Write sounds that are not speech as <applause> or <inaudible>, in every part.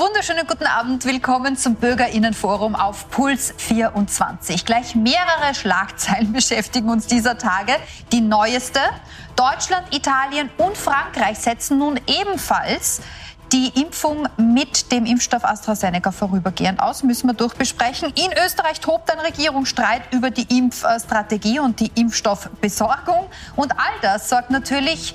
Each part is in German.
wunderschönen guten Abend. Willkommen zum Bürgerinnenforum auf Puls 24. Gleich mehrere Schlagzeilen <laughs> beschäftigen uns dieser Tage. Die neueste. Deutschland, Italien und Frankreich setzen nun ebenfalls die Impfung mit dem Impfstoff AstraZeneca vorübergehend aus, müssen wir durchbesprechen. In Österreich tobt ein Regierungsstreit über die Impfstrategie und die Impfstoffbesorgung. Und all das sorgt natürlich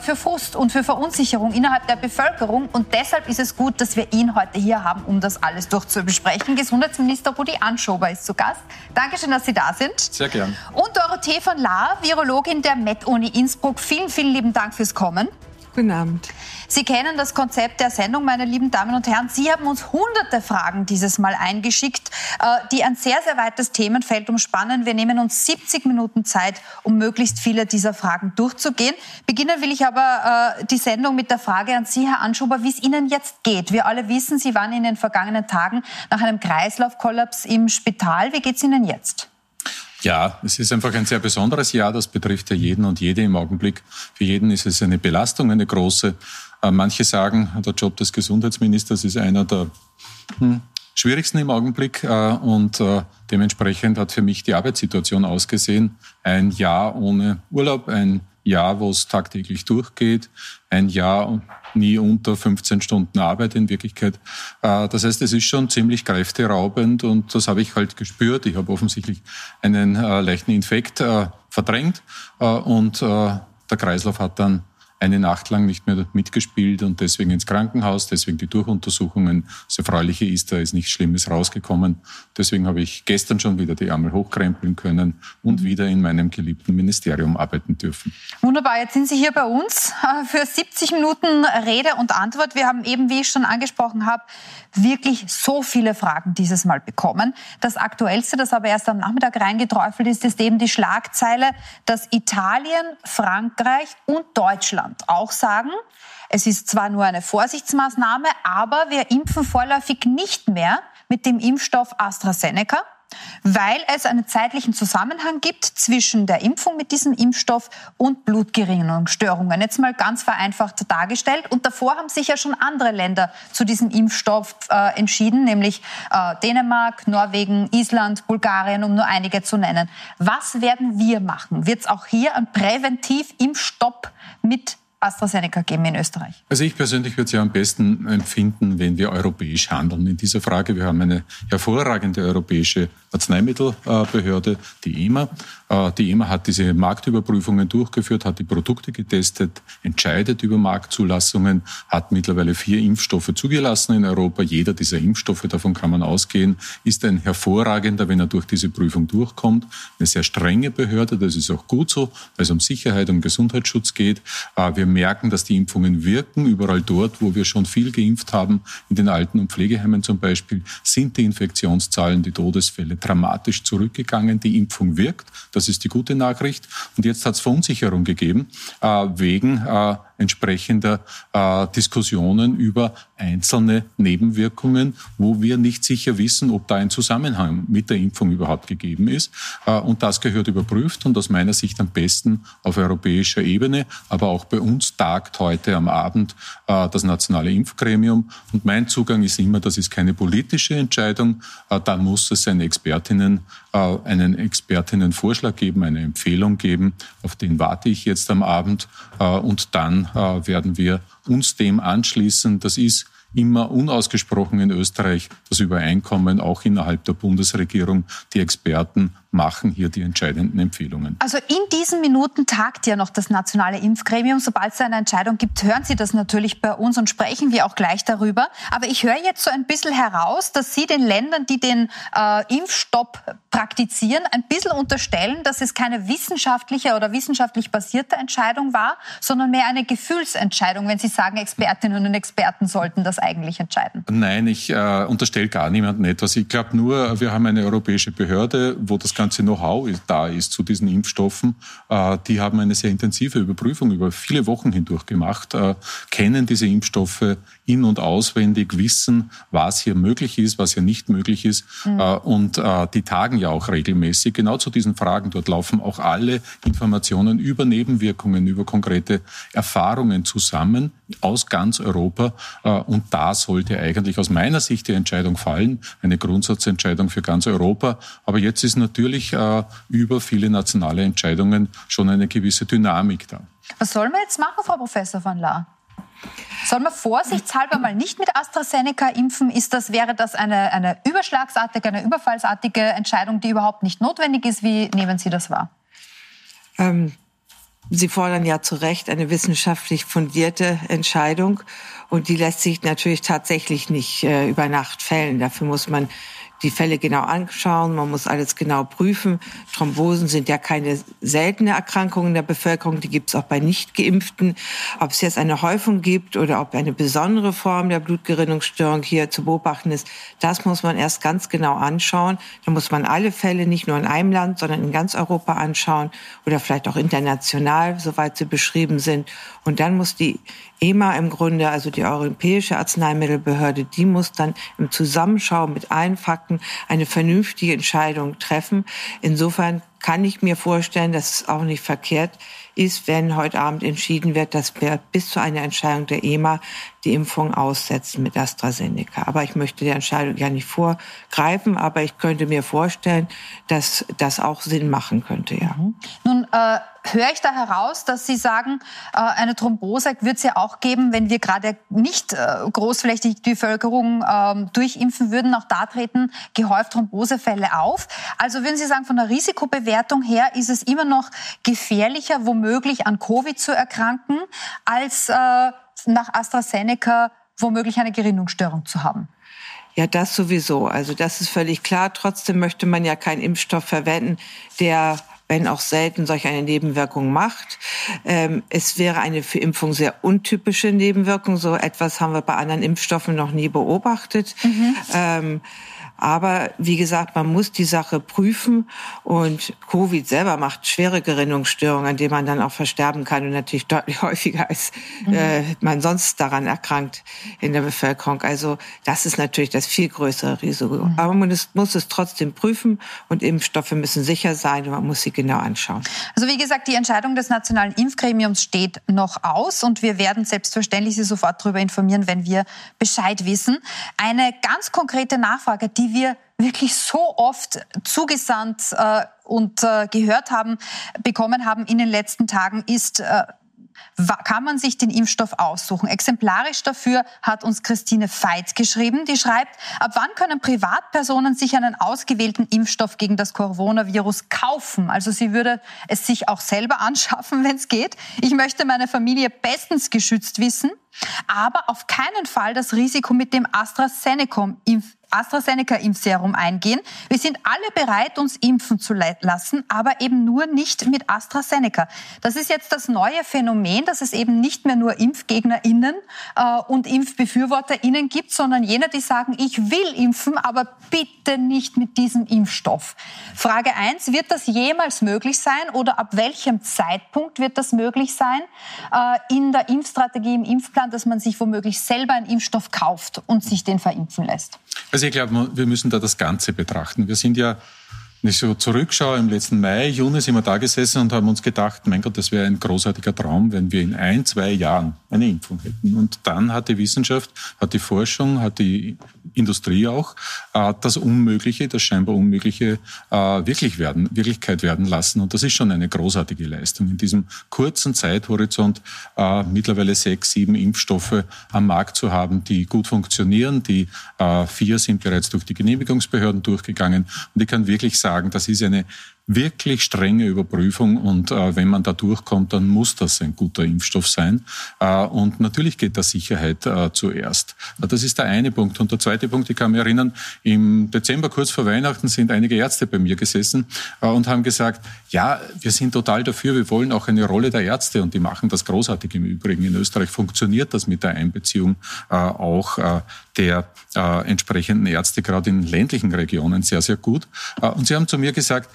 für Frust und für Verunsicherung innerhalb der Bevölkerung. Und deshalb ist es gut, dass wir ihn heute hier haben, um das alles durchzubesprechen. Gesundheitsminister Rudi Anschober ist zu Gast. Dankeschön, dass Sie da sind. Sehr gern. Und Dorothee von Lahr, Virologin der Met-Uni Innsbruck. Vielen, vielen lieben Dank fürs Kommen. Guten Abend. Sie kennen das Konzept der Sendung, meine lieben Damen und Herren. Sie haben uns hunderte Fragen dieses Mal eingeschickt, äh, die ein sehr, sehr weites Themenfeld umspannen. Wir nehmen uns 70 Minuten Zeit, um möglichst viele dieser Fragen durchzugehen. Beginnen will ich aber äh, die Sendung mit der Frage an Sie, Herr Anschuber, wie es Ihnen jetzt geht. Wir alle wissen, Sie waren in den vergangenen Tagen nach einem Kreislaufkollaps im Spital. Wie geht es Ihnen jetzt? Ja, es ist einfach ein sehr besonderes Jahr. Das betrifft ja jeden und jede im Augenblick. Für jeden ist es eine Belastung, eine große. Äh, manche sagen, der Job des Gesundheitsministers ist einer der hm, schwierigsten im Augenblick. Äh, und äh, dementsprechend hat für mich die Arbeitssituation ausgesehen. Ein Jahr ohne Urlaub, ein Jahr, wo es tagtäglich durchgeht, ein Jahr nie unter 15 Stunden Arbeit in Wirklichkeit. Äh, das heißt, es ist schon ziemlich kräfteraubend und das habe ich halt gespürt. Ich habe offensichtlich einen äh, leichten Infekt äh, verdrängt und der Kreislauf hat dann eine Nacht lang nicht mehr mitgespielt und deswegen ins Krankenhaus, deswegen die Durchuntersuchungen. Das Erfreuliche ist, da ist nichts Schlimmes rausgekommen. Deswegen habe ich gestern schon wieder die Ärmel hochkrempeln können und mhm. wieder in meinem geliebten Ministerium arbeiten dürfen. Wunderbar, jetzt sind Sie hier bei uns äh, für 70 Minuten Rede und Antwort. Wir haben eben, wie ich schon angesprochen habe, wirklich so viele Fragen dieses Mal bekommen. Das Aktuellste, das aber erst am Nachmittag reingeträufelt ist, ist eben die Schlagzeile, dass Italien, Frankreich und Deutschland Deutschland auch sagen, es ist zwar nur eine Vorsichtsmaßnahme, aber wir impfen vorläufig nicht mehr mit dem Impfstoff AstraZeneca, weil es einen zeitlichen Zusammenhang gibt zwischen der Impfung mit diesem Impfstoff und Blutgerinnungsstörungen. Jetzt mal ganz vereinfacht dargestellt. Und davor haben sich ja schon andere Länder zu diesem Impfstoff äh, entschieden, nämlich äh, Dänemark, Norwegen, Island, Bulgarien, um nur einige zu nennen. Was werden wir machen? Wird es auch hier einen Präventiv-Impfstopp mit AstraZeneca geben in Österreich? Also ich persönlich würde es ja am besten empfinden, wenn wir europäisch handeln in dieser Frage. Wir haben eine hervorragende europäische Arzneimittelbehörde, die EMA. Äh, die EMA hat diese Marktüberprüfungen durchgeführt, hat die Produkte getestet, entscheidet über Marktzulassungen, hat mittlerweile vier Impfstoffe zugelassen in Europa. Jeder dieser Impfstoffe, davon kann man ausgehen, ist ein hervorragender, wenn er durch diese Prüfung durchkommt. Eine sehr strenge Behörde, das ist auch gut so, weil es um Sicherheit, um Gesundheitsschutz geht. Äh, wir merken, dass die Impfungen wirken. Überall dort, wo wir schon viel geimpft haben, in den Alten- und Pflegeheimen zum Beispiel, sind die Infektionszahlen, die Todesfälle dramatisch zurückgegangen. Die Impfung wirkt. Das ist die gute Nachricht. Und jetzt hat es Verunsicherung gegeben äh, wegen äh, entsprechender äh, Diskussionen über einzelne Nebenwirkungen, wo wir nicht sicher wissen, ob da ein Zusammenhang mit der Impfung überhaupt gegeben ist. Äh, und das gehört überprüft und aus meiner Sicht am besten auf europäischer Ebene. Aber auch bei uns tagt heute am Abend äh, das nationale Impfgremium. Und mein Zugang ist immer, das ist keine politische Entscheidung. Äh, da muss es eine Expertinnen, einen Expertinnenvorschlag geben, eine Empfehlung geben. Auf den warte ich jetzt am Abend. Äh, und dann äh, werden wir uns dem anschließen. Das ist immer unausgesprochen in Österreich das Übereinkommen, auch innerhalb der Bundesregierung. Die Experten machen hier die entscheidenden Empfehlungen. Also in diesen Minuten tagt ja noch das nationale Impfgremium. Sobald es eine Entscheidung gibt, hören Sie das natürlich bei uns und sprechen wir auch gleich darüber. Aber ich höre jetzt so ein bisschen heraus, dass Sie den Ländern, die den äh, Impfstopp praktizieren, ein bisschen unterstellen, dass es keine wissenschaftliche oder wissenschaftlich basierte Entscheidung war, sondern mehr eine Gefühlsentscheidung, wenn Sie sagen, Expertinnen und Experten sollten das eigentlich entscheiden. Nein, ich äh, unterstelle gar niemandem etwas. Ich glaube nur, wir haben eine europäische Behörde, wo das ganze Know-how da ist zu diesen Impfstoffen. Äh, die haben eine sehr intensive Überprüfung über viele Wochen hindurch gemacht, äh, kennen diese Impfstoffe in- und auswendig, wissen, was hier möglich ist, was hier nicht möglich ist. Mhm. Äh, und die tagen ja auch regelmäßig genau zu diesen Fragen. Dort laufen auch alle Informationen über Nebenwirkungen, über konkrete Erfahrungen zusammen aus ganz Europa. Und da sollte eigentlich aus meiner Sicht die Entscheidung fallen, eine Grundsatzentscheidung für ganz Europa. Aber jetzt ist natürlich über viele nationale Entscheidungen schon eine gewisse Dynamik da. Was soll man jetzt machen, Frau Professor van Laar? Soll man vorsichtshalber mal nicht mit AstraZeneca impfen? Ist das, wäre das eine, eine überschlagsartige, eine überfallsartige Entscheidung, die überhaupt nicht notwendig ist? Wie nehmen Sie das wahr? Ähm, Sie fordern ja zu Recht eine wissenschaftlich fundierte Entscheidung. Und die lässt sich natürlich tatsächlich nicht äh, über Nacht fällen. Dafür muss man die Fälle genau anschauen, man muss alles genau prüfen. Thrombosen sind ja keine seltene Erkrankung in der Bevölkerung, die gibt es auch bei Nicht-Geimpften. Ob es jetzt eine Häufung gibt oder ob eine besondere Form der Blutgerinnungsstörung hier zu beobachten ist, das muss man erst ganz genau anschauen. Da muss man alle Fälle nicht nur in einem Land, sondern in ganz Europa anschauen oder vielleicht auch international, soweit sie beschrieben sind. Und dann muss die EMA im Grunde, also die Europäische Arzneimittelbehörde, die muss dann im Zusammenschau mit allen Fakten eine vernünftige Entscheidung treffen. Insofern kann ich mir vorstellen, dass es auch nicht verkehrt ist, wenn heute Abend entschieden wird, dass wir bis zu einer Entscheidung der EMA die Impfung aussetzen mit AstraZeneca. Aber ich möchte der Entscheidung ja nicht vorgreifen, aber ich könnte mir vorstellen, dass das auch Sinn machen könnte, ja. Mhm. Nun äh, höre ich da heraus, dass Sie sagen, äh, eine Thrombose wird es ja auch geben, wenn wir gerade nicht äh, großflächig die Bevölkerung äh, durchimpfen würden. Auch da treten gehäuft Thrombosefälle auf. Also würden Sie sagen, von der Risikobewertung her ist es immer noch gefährlicher, womöglich an Covid zu erkranken, als äh, nach AstraZeneca womöglich eine Gerinnungsstörung zu haben? Ja, das sowieso. Also das ist völlig klar. Trotzdem möchte man ja keinen Impfstoff verwenden, der wenn auch selten solch eine Nebenwirkung macht. Ähm, es wäre eine für Impfung sehr untypische Nebenwirkung. So etwas haben wir bei anderen Impfstoffen noch nie beobachtet. Mhm. Ähm, aber wie gesagt, man muss die Sache prüfen und Covid selber macht schwere Gerinnungsstörungen, an denen man dann auch versterben kann und natürlich deutlich <laughs> häufiger als mhm. äh, man sonst daran erkrankt in der Bevölkerung. Also das ist natürlich das viel größere Risiko. Mhm. Aber man ist, muss es trotzdem prüfen und Impfstoffe müssen sicher sein und man muss sie genau anschauen. Also wie gesagt, die Entscheidung des Nationalen Impfgremiums steht noch aus und wir werden selbstverständlich Sie sofort darüber informieren, wenn wir Bescheid wissen. Eine ganz konkrete Nachfrage, die wir wirklich so oft zugesandt äh, und äh, gehört haben, bekommen haben in den letzten Tagen, ist, äh, kann man sich den Impfstoff aussuchen. Exemplarisch dafür hat uns Christine Veit geschrieben, die schreibt, ab wann können Privatpersonen sich einen ausgewählten Impfstoff gegen das Coronavirus kaufen? Also sie würde es sich auch selber anschaffen, <laughs> wenn es geht. Ich möchte meine Familie bestens geschützt wissen, aber auf keinen Fall das Risiko mit dem AstraZeneca-Impf AstraZeneca-Impfserum eingehen. Wir sind alle bereit, uns impfen zu lassen, aber eben nur nicht mit AstraZeneca. Das ist jetzt das neue Phänomen, dass es eben nicht mehr nur ImpfgegnerInnen äh, und ImpfbefürworterInnen gibt, sondern jene, die sagen, ich will impfen, aber bitte nicht mit diesem Impfstoff. Frage eins: Wird das jemals möglich sein oder ab welchem Zeitpunkt wird das möglich sein äh, in der Impfstrategie, im Impfplan, dass man sich womöglich selber einen Impfstoff kauft und sich den verimpfen lässt? Also ich glaube, wir müssen da das Ganze betrachten. Wir sind ja wenn ich so zurückschaue, im letzten Mai, Juni sind wir da gesessen und haben uns gedacht, mein Gott, das wäre ein großartiger Traum, wenn wir in ein, zwei Jahren eine Impfung hätten. Und dann hat die Wissenschaft, hat die Forschung, hat die Industrie auch äh, das Unmögliche, das scheinbar Unmögliche äh, wirklich werden, Wirklichkeit werden lassen. Und das ist schon eine großartige Leistung. In diesem kurzen Zeithorizont äh, mittlerweile sechs, sieben Impfstoffe am Markt zu haben, die gut funktionieren. Die vier sind bereits durch die Genehmigungsbehörden durchgegangen. Und ich kann wirklich sagen, sagen, das ist eine wirklich strenge Überprüfung und äh, wenn man da durchkommt, dann muss das ein guter Impfstoff sein. Äh, und natürlich geht da Sicherheit äh, zuerst. Das ist der eine Punkt. Und der zweite Punkt, ich kann mich erinnern, im Dezember kurz vor Weihnachten sind einige Ärzte bei mir gesessen äh, und haben gesagt, ja, wir sind total dafür, wir wollen auch eine Rolle der Ärzte und die machen das großartig im Übrigen. In Österreich funktioniert das mit der Einbeziehung äh, auch äh, der entsprechenden Ärzte, gerade in ländlichen Regionen, sehr, sehr gut. und sie haben zu mir gesagt,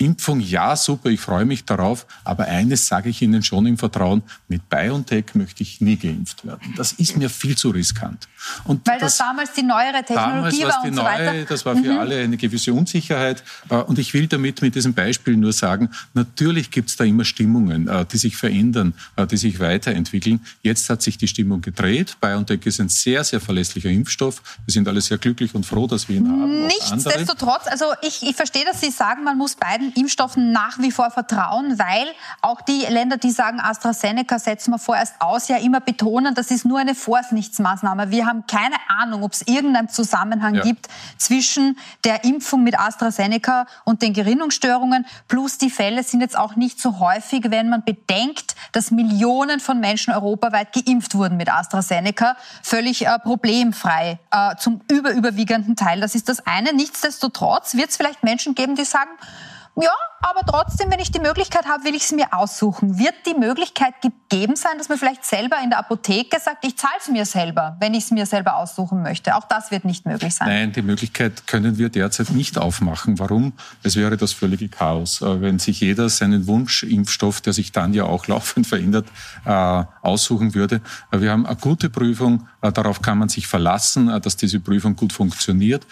Impfung, ja, super, ich freue mich darauf, aber eines sage ich Ihnen schon im Vertrauen, mit BioNTech möchte ich nie geimpft werden. Das ist mir viel zu riskant. Und Weil das, das damals die neuere Technologie war und so weiter. Das war für mhm. alle eine gewisse Unsicherheit. Äh, und ich will damit mit diesem Beispiel nur sagen, natürlich gibt es da immer Stimmungen, äh, die sich verändern, äh, die sich weiterentwickeln. Jetzt hat sich die Stimmung gedreht. BioNTech ist ein sehr, sehr verlässlicher Impfstoff. Wir sind alle sehr glücklich und froh, dass wir ihn haben. Nichtsdestotrotz, also ich, ich verstehe, dass Sie sagen, man muss beiden Impfstoffen nach wie vor vertrauen, weil auch die Länder, die sagen, AstraZeneca setzen wir vorerst aus, ja immer betonen, das ist nur eine Vorsichtsmaßnahme. Wir haben keine Ahnung, ob es irgendeinen Zusammenhang ja. gibt zwischen der Impfung mit AstraZeneca und den Gerinnungsstörungen. Plus die Fälle sind jetzt auch nicht so häufig, wenn man bedenkt, dass Millionen von Menschen europaweit geimpft wurden mit AstraZeneca. Völlig äh, problemfrei äh, zum überüberwiegenden Teil. Das ist das eine. Nichtsdestotrotz wird es vielleicht Menschen geben, die sagen, ja, aber trotzdem, wenn ich die Möglichkeit habe, will ich es mir aussuchen. Wird die Möglichkeit gegeben sein, dass man vielleicht selber in der Apotheke sagt, ich zahle es mir selber, wenn ich es mir selber aussuchen möchte? Auch das wird nicht möglich sein. Nein, die Möglichkeit können wir derzeit nicht aufmachen. Warum? Es wäre das völlige Chaos. Äh, wenn sich jeder seinen Wunschimpfstoff, der sich dann ja auch <laughs> laufend verändert, äh, aussuchen würde. Äh, wir haben eine gute Prüfung, darauf kann man sich verlassen, dass diese Prüfung gut funktioniert.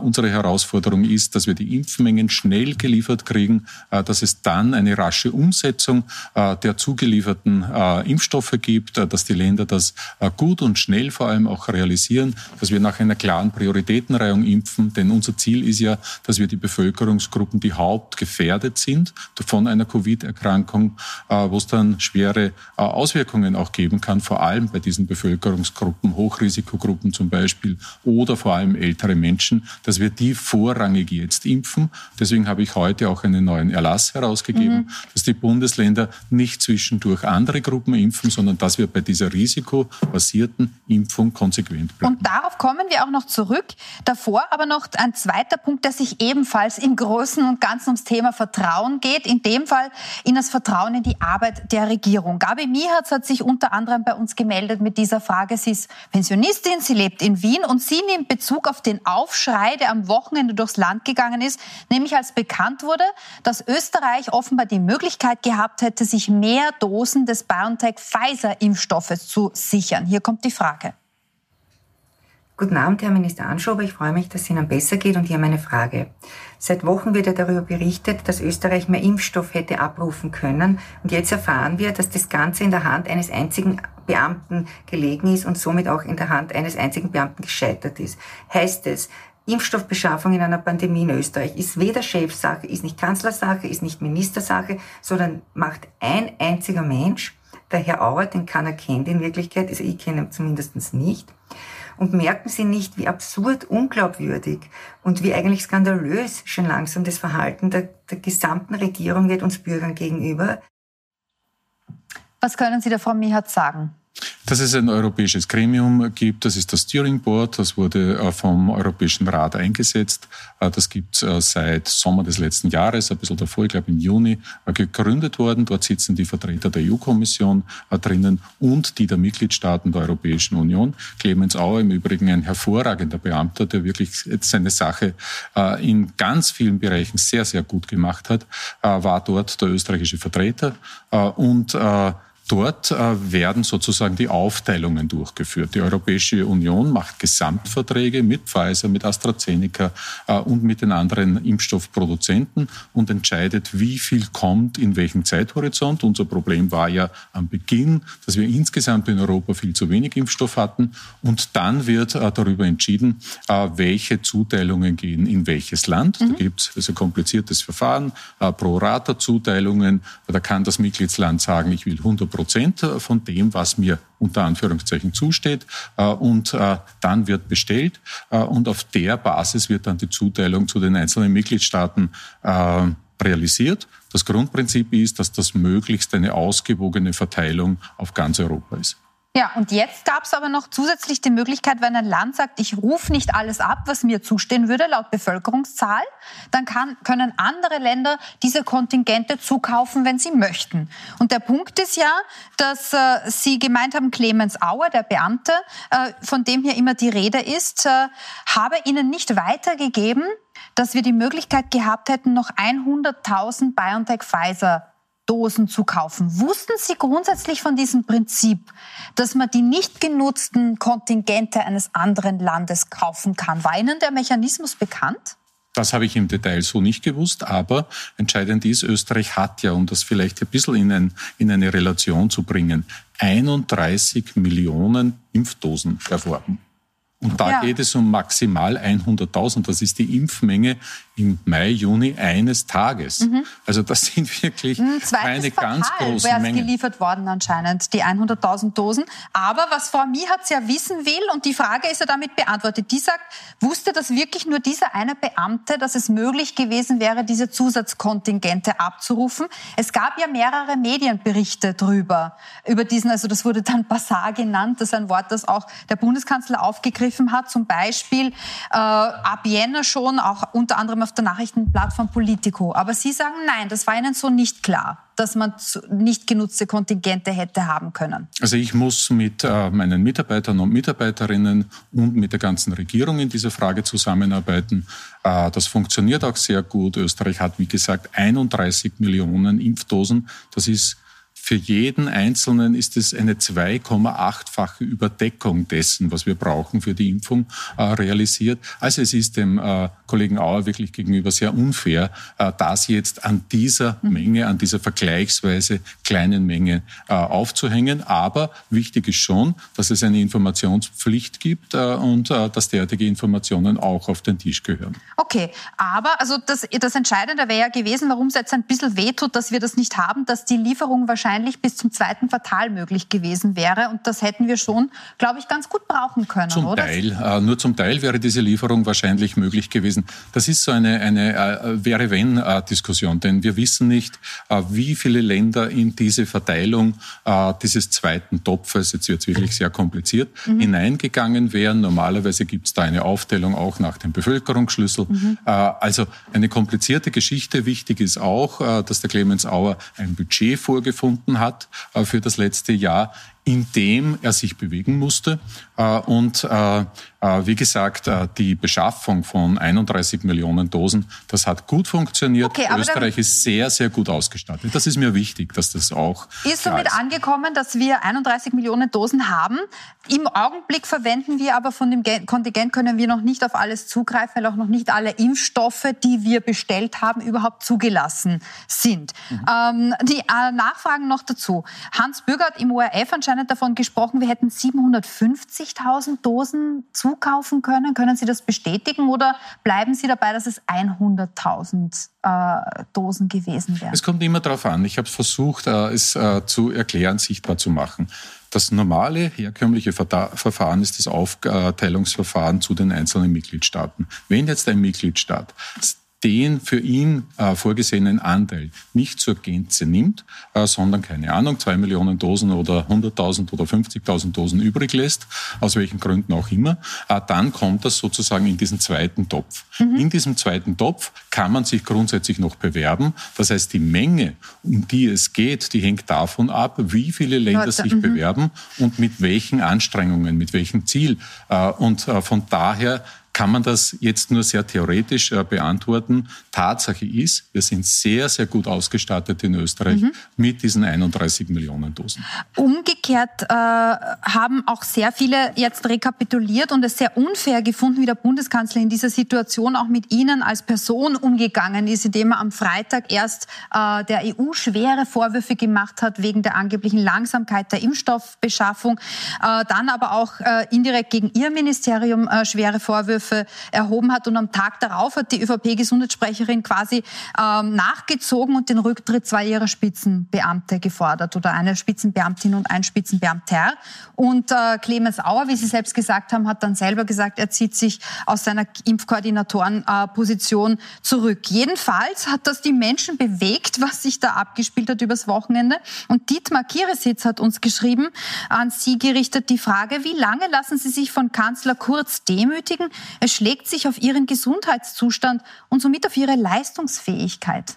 Unsere Herausforderung ist, dass wir die Impfmengen schnell geliefert kriegen, dass es dann eine rasche Umsetzung äh, der zugelieferten äh, Impfstoffe gibt, dass die Länder das gut und schnell vor allem auch realisieren, dass wir nach einer klaren Prioritätenreihung impfen. Denn unser Ziel ist ja, dass wir die Bevölkerungsgruppen, die hauptgefährdet sind von einer Covid-Erkrankung, wo es dann schwere Auswirkungen auch geben kann, vor allem bei diesen Bevölkerungsgruppen, Hochrisikogruppen zum Beispiel oder vor allem ältere Menschen, dass wir die vorrangig jetzt impfen. Deswegen habe ich heute auch einen Erlass herausgegeben, mhm. dass die Bundesländer nicht zwischendurch andere Gruppen impfen, sondern dass wir bei dieser risikobasierten Impfung konsequent bleiben. Und darauf kommen wir auch noch zurück. Davor aber noch ein zweiter Punkt, der sich ebenfalls im Großen und Ganzen ums Thema Vertrauen geht. In dem Fall in das Vertrauen in die Arbeit der Regierung. Gabi Mihatz hat sich unter anderem bei uns gemeldet mit dieser Frage. Sie ist Pensionistin, sie lebt in Wien und sie nimmt Bezug auf den Aufschrei, der am Wochenende durchs Land gegangen ist, nämlich als bekannt wurde, dass Österreich offenbar die Möglichkeit gehabt hätte, sich mehr Dosen des BioNTech-Pfizer-Impfstoffes zu sichern. Hier kommt die Frage. Guten Abend, Herr Minister Anschober. Ich freue mich, dass es Ihnen besser geht und hier meine Frage. Seit Wochen wird ja darüber berichtet, dass Österreich mehr Impfstoff hätte abrufen können. Und jetzt erfahren wir, dass das Ganze in der Hand eines einzigen Beamten gelegen ist und somit auch in der Hand eines einzigen Beamten gescheitert ist. Heißt es, Impfstoffbeschaffung in einer Pandemie in Österreich ist weder Chefsache, ist nicht Kanzlersache, ist nicht Ministersache, sondern macht ein einziger Mensch. Der Herr Auer, den keiner kennt in Wirklichkeit, also ich kenne ihn zumindest nicht. Und merken Sie nicht, wie absurd, unglaubwürdig und wie eigentlich skandalös schon langsam das Verhalten der, der gesamten Regierung wird uns Bürgern gegenüber? Was können Sie der Frau Mihat sagen? Dass es ein europäisches Gremium gibt, das ist das Steering Board, das wurde äh, vom Europäischen Rat eingesetzt. Äh, das gibt es äh, seit Sommer des letzten Jahres, ein bisschen davor, ich glaube im Juni, gegründet worden. Dort sitzen die Vertreter der EU-Kommission drinnen und die der Mitgliedstaaten der Europäischen Union. Clemens Auer im Übrigen ein hervorragender Beamter, der wirklich seine Sache in ganz vielen Bereichen sehr, sehr gut gemacht hat, war dort der österreichische Vertreter und Dort äh, werden sozusagen die Aufteilungen durchgeführt. Die Europäische Union macht Gesamtverträge mit Pfizer, mit AstraZeneca äh, und mit den anderen Impfstoffproduzenten und entscheidet, wie viel kommt in welchem Zeithorizont. Unser Problem war ja am Beginn, dass wir insgesamt in Europa viel zu wenig Impfstoff hatten und dann wird äh, darüber entschieden, welche Zuteilungen gehen in welches Land. Mhm. Da gibt es ein kompliziertes Verfahren, Pro-Rata-Zuteilungen. Da kann das Mitgliedsland sagen, ich will 100 Prozent von dem, was mir unter Anführungszeichen zusteht. Äh, und äh, dann wird bestellt äh, und auf der Basis wird dann die Zuteilung zu den einzelnen Mitgliedstaaten realisiert. Das Grundprinzip ist, dass das möglichst eine ausgewogene Verteilung auf ganz Europa ist. Ja, und jetzt gab es aber noch zusätzlich die Möglichkeit, wenn ein Land sagt, ich rufe nicht alles ab, was mir zustehen würde, laut Bevölkerungszahl, dann kann, können andere Länder diese Kontingente zukaufen, wenn sie möchten. Und der Punkt ist ja, dass äh, Sie gemeint haben, Clemens Auer, der Beamte, äh, von dem hier immer die Rede ist, äh, habe Ihnen nicht weitergegeben, dass wir die Möglichkeit gehabt hätten, noch 100.000 BioNTech-Pfizer Dosen zu kaufen. Wussten Sie grundsätzlich von diesem Prinzip, dass man die nicht genutzten Kontingente eines anderen Landes kaufen kann? War Ihnen der Mechanismus bekannt? Das habe ich im Detail so nicht gewusst, aber entscheidend ist, Österreich hat ja, um das vielleicht ein bisschen in, ein, in eine Relation zu bringen, 31 Millionen Impfdosen erworben. Und da ja. geht es um maximal 100.000. Das ist die Impfmenge im Mai, Juni eines Tages. Mhm. Also das sind wirklich Ein keine ganz großen wäre Mengen. geliefert worden anscheinend, die 100.000 Dosen. Aber was Frau Mihatz ja wissen will, und die Frage ist ja damit beantwortet, die sagt, wusste das wirklich nur dieser eine Beamte, dass es möglich gewesen wäre, diese Zusatzkontingente abzurufen? Es gab ja mehrere Medienberichte drüber, über diesen, also das wurde dann Passar genannt, das ist ein Wort, das auch der Bundeskanzler aufgegriffen hat, zum Beispiel äh, ab Jänner schon, auch unter anderem auf der Nachrichtenplattform Politico. Aber Sie sagen, nein, das war Ihnen so nicht klar, dass man nicht genutzte Kontingente hätte haben können. Also ich muss mit äh, meinen Mitarbeitern und Mitarbeiterinnen und mit der ganzen Regierung in dieser Frage zusammenarbeiten. Äh, das funktioniert auch sehr gut. Österreich hat, wie gesagt, 31 Millionen Impfdosen. Das ist für jeden Einzelnen ist es eine 2,8-fache Überdeckung dessen, was wir brauchen für die Impfung, äh, realisiert. Also es ist dem äh, Kollegen Auer wirklich gegenüber sehr unfair, äh, das jetzt an dieser. Menge, an dieser vergleichsweise kleinen Menge äh, aufzuhängen. Aber wichtig ist schon, dass es eine Informationspflicht gibt äh, und äh, dass derartige Informationen auch auf den Tisch gehören. Okay, aber also das, das Entscheidende wäre ja gewesen, warum es jetzt ein bisschen wehtut, dass wir das nicht haben, dass die Lieferung wahrscheinlich wahrscheinlich bis zum zweiten Quartal möglich gewesen wäre. Und das hätten wir schon, glaube ich, ganz gut brauchen können. Zum oder? Teil. Äh, nur zum Teil wäre diese Lieferung wahrscheinlich möglich gewesen. Das ist so eine, eine äh, Wäre-Wenn-Diskussion, denn wir wissen nicht, äh, wie viele Länder in diese Verteilung äh, dieses zweiten Topfes, jetzt wird es wirklich sehr kompliziert, mhm. hineingegangen wären. Normalerweise gibt es da eine Aufteilung auch nach dem Bevölkerungsschlüssel. Mhm. Äh, also eine komplizierte Geschichte. Wichtig ist auch, äh, dass der Clemens Auer ein Budget vorgefunden gefunden hat äh, für das letzte Jahr, in dem er sich bewegen musste. Äh, und äh, wie gesagt, die Beschaffung von 31 Millionen Dosen, das hat gut funktioniert. Okay, Österreich ist sehr, sehr gut ausgestattet. Das ist mir wichtig, dass das auch. Ist somit ist. angekommen, dass wir 31 Millionen Dosen haben. Im Augenblick verwenden wir aber von dem Kontingent können wir noch nicht auf alles zugreifen, weil auch noch nicht alle Impfstoffe, die wir bestellt haben, überhaupt zugelassen sind. Mhm. Ähm, die äh, Nachfragen noch dazu. Hans Bürgert im ORF anscheinend anscheinend davon gesprochen, wir hätten 750.000 Dosen zukaufen können. Können Sie das bestätigen oder bleiben Sie dabei, dass es 100.000 äh, Dosen gewesen wären? Es kommt immer darauf an. Ich habe versucht, äh, es äh, zu erklären, sichtbar zu machen. Das normale, herkömmliche Verfahren ist das Aufteilungsverfahren zu den einzelnen Mitgliedstaaten. Wenn jetzt ein Mitgliedstaat den für ihn äh, vorgesehenen Anteil nicht zur Gänze nimmt, äh, sondern keine Ahnung, zwei Millionen Dosen oder 100.000 oder 50.000 Dosen übrig lässt, aus welchen Gründen auch immer, äh, dann kommt das sozusagen in diesen zweiten Topf. Mhm. In diesem zweiten Topf kann man sich grundsätzlich noch bewerben. Das heißt, die Menge, um die es geht, die hängt davon ab, wie viele Länder sich mhm. bewerben und mit welchen Anstrengungen, mit welchem Ziel. Äh, und äh, von daher kann man das jetzt nur sehr theoretisch äh, beantworten. Tatsache ist, wir sind sehr, sehr gut ausgestattet in Österreich mhm. mit diesen 31 Millionen Dosen. Umgekehrt äh, haben auch sehr viele jetzt rekapituliert und es sehr unfair gefunden, wie der Bundeskanzler in dieser Situation auch mit Ihnen als Person umgegangen ist, indem er am Freitag erst äh, der EU schwere Vorwürfe gemacht hat wegen der angeblichen Langsamkeit der Impfstoffbeschaffung, äh, dann aber auch äh, indirekt gegen Ihr Ministerium äh, schwere Vorwürfe Vorwürfe erhoben hat. Und am Tag darauf hat die ÖVP-Gesundheitssprecherin quasi ähm, nachgezogen und den Rücktritt zwei ihrer Spitzenbeamte gefordert oder eine Spitzenbeamtin und ein Spitzenbeamter. Und äh, Clemens Auer, wie Sie selbst gesagt haben, hat dann selber gesagt, er zieht sich aus seiner Impfkoordinatorenposition zurück. Jedenfalls hat das die Menschen bewegt, was sich da abgespielt hat übers Wochenende. Und Dietmar Kieresitz hat uns geschrieben, an Sie gerichtet die Frage, wie lange lassen Sie sich von Kanzler Kurz demütigen? Es schlägt sich auf Ihren Gesundheitszustand und somit auf Ihre Leistungsfähigkeit.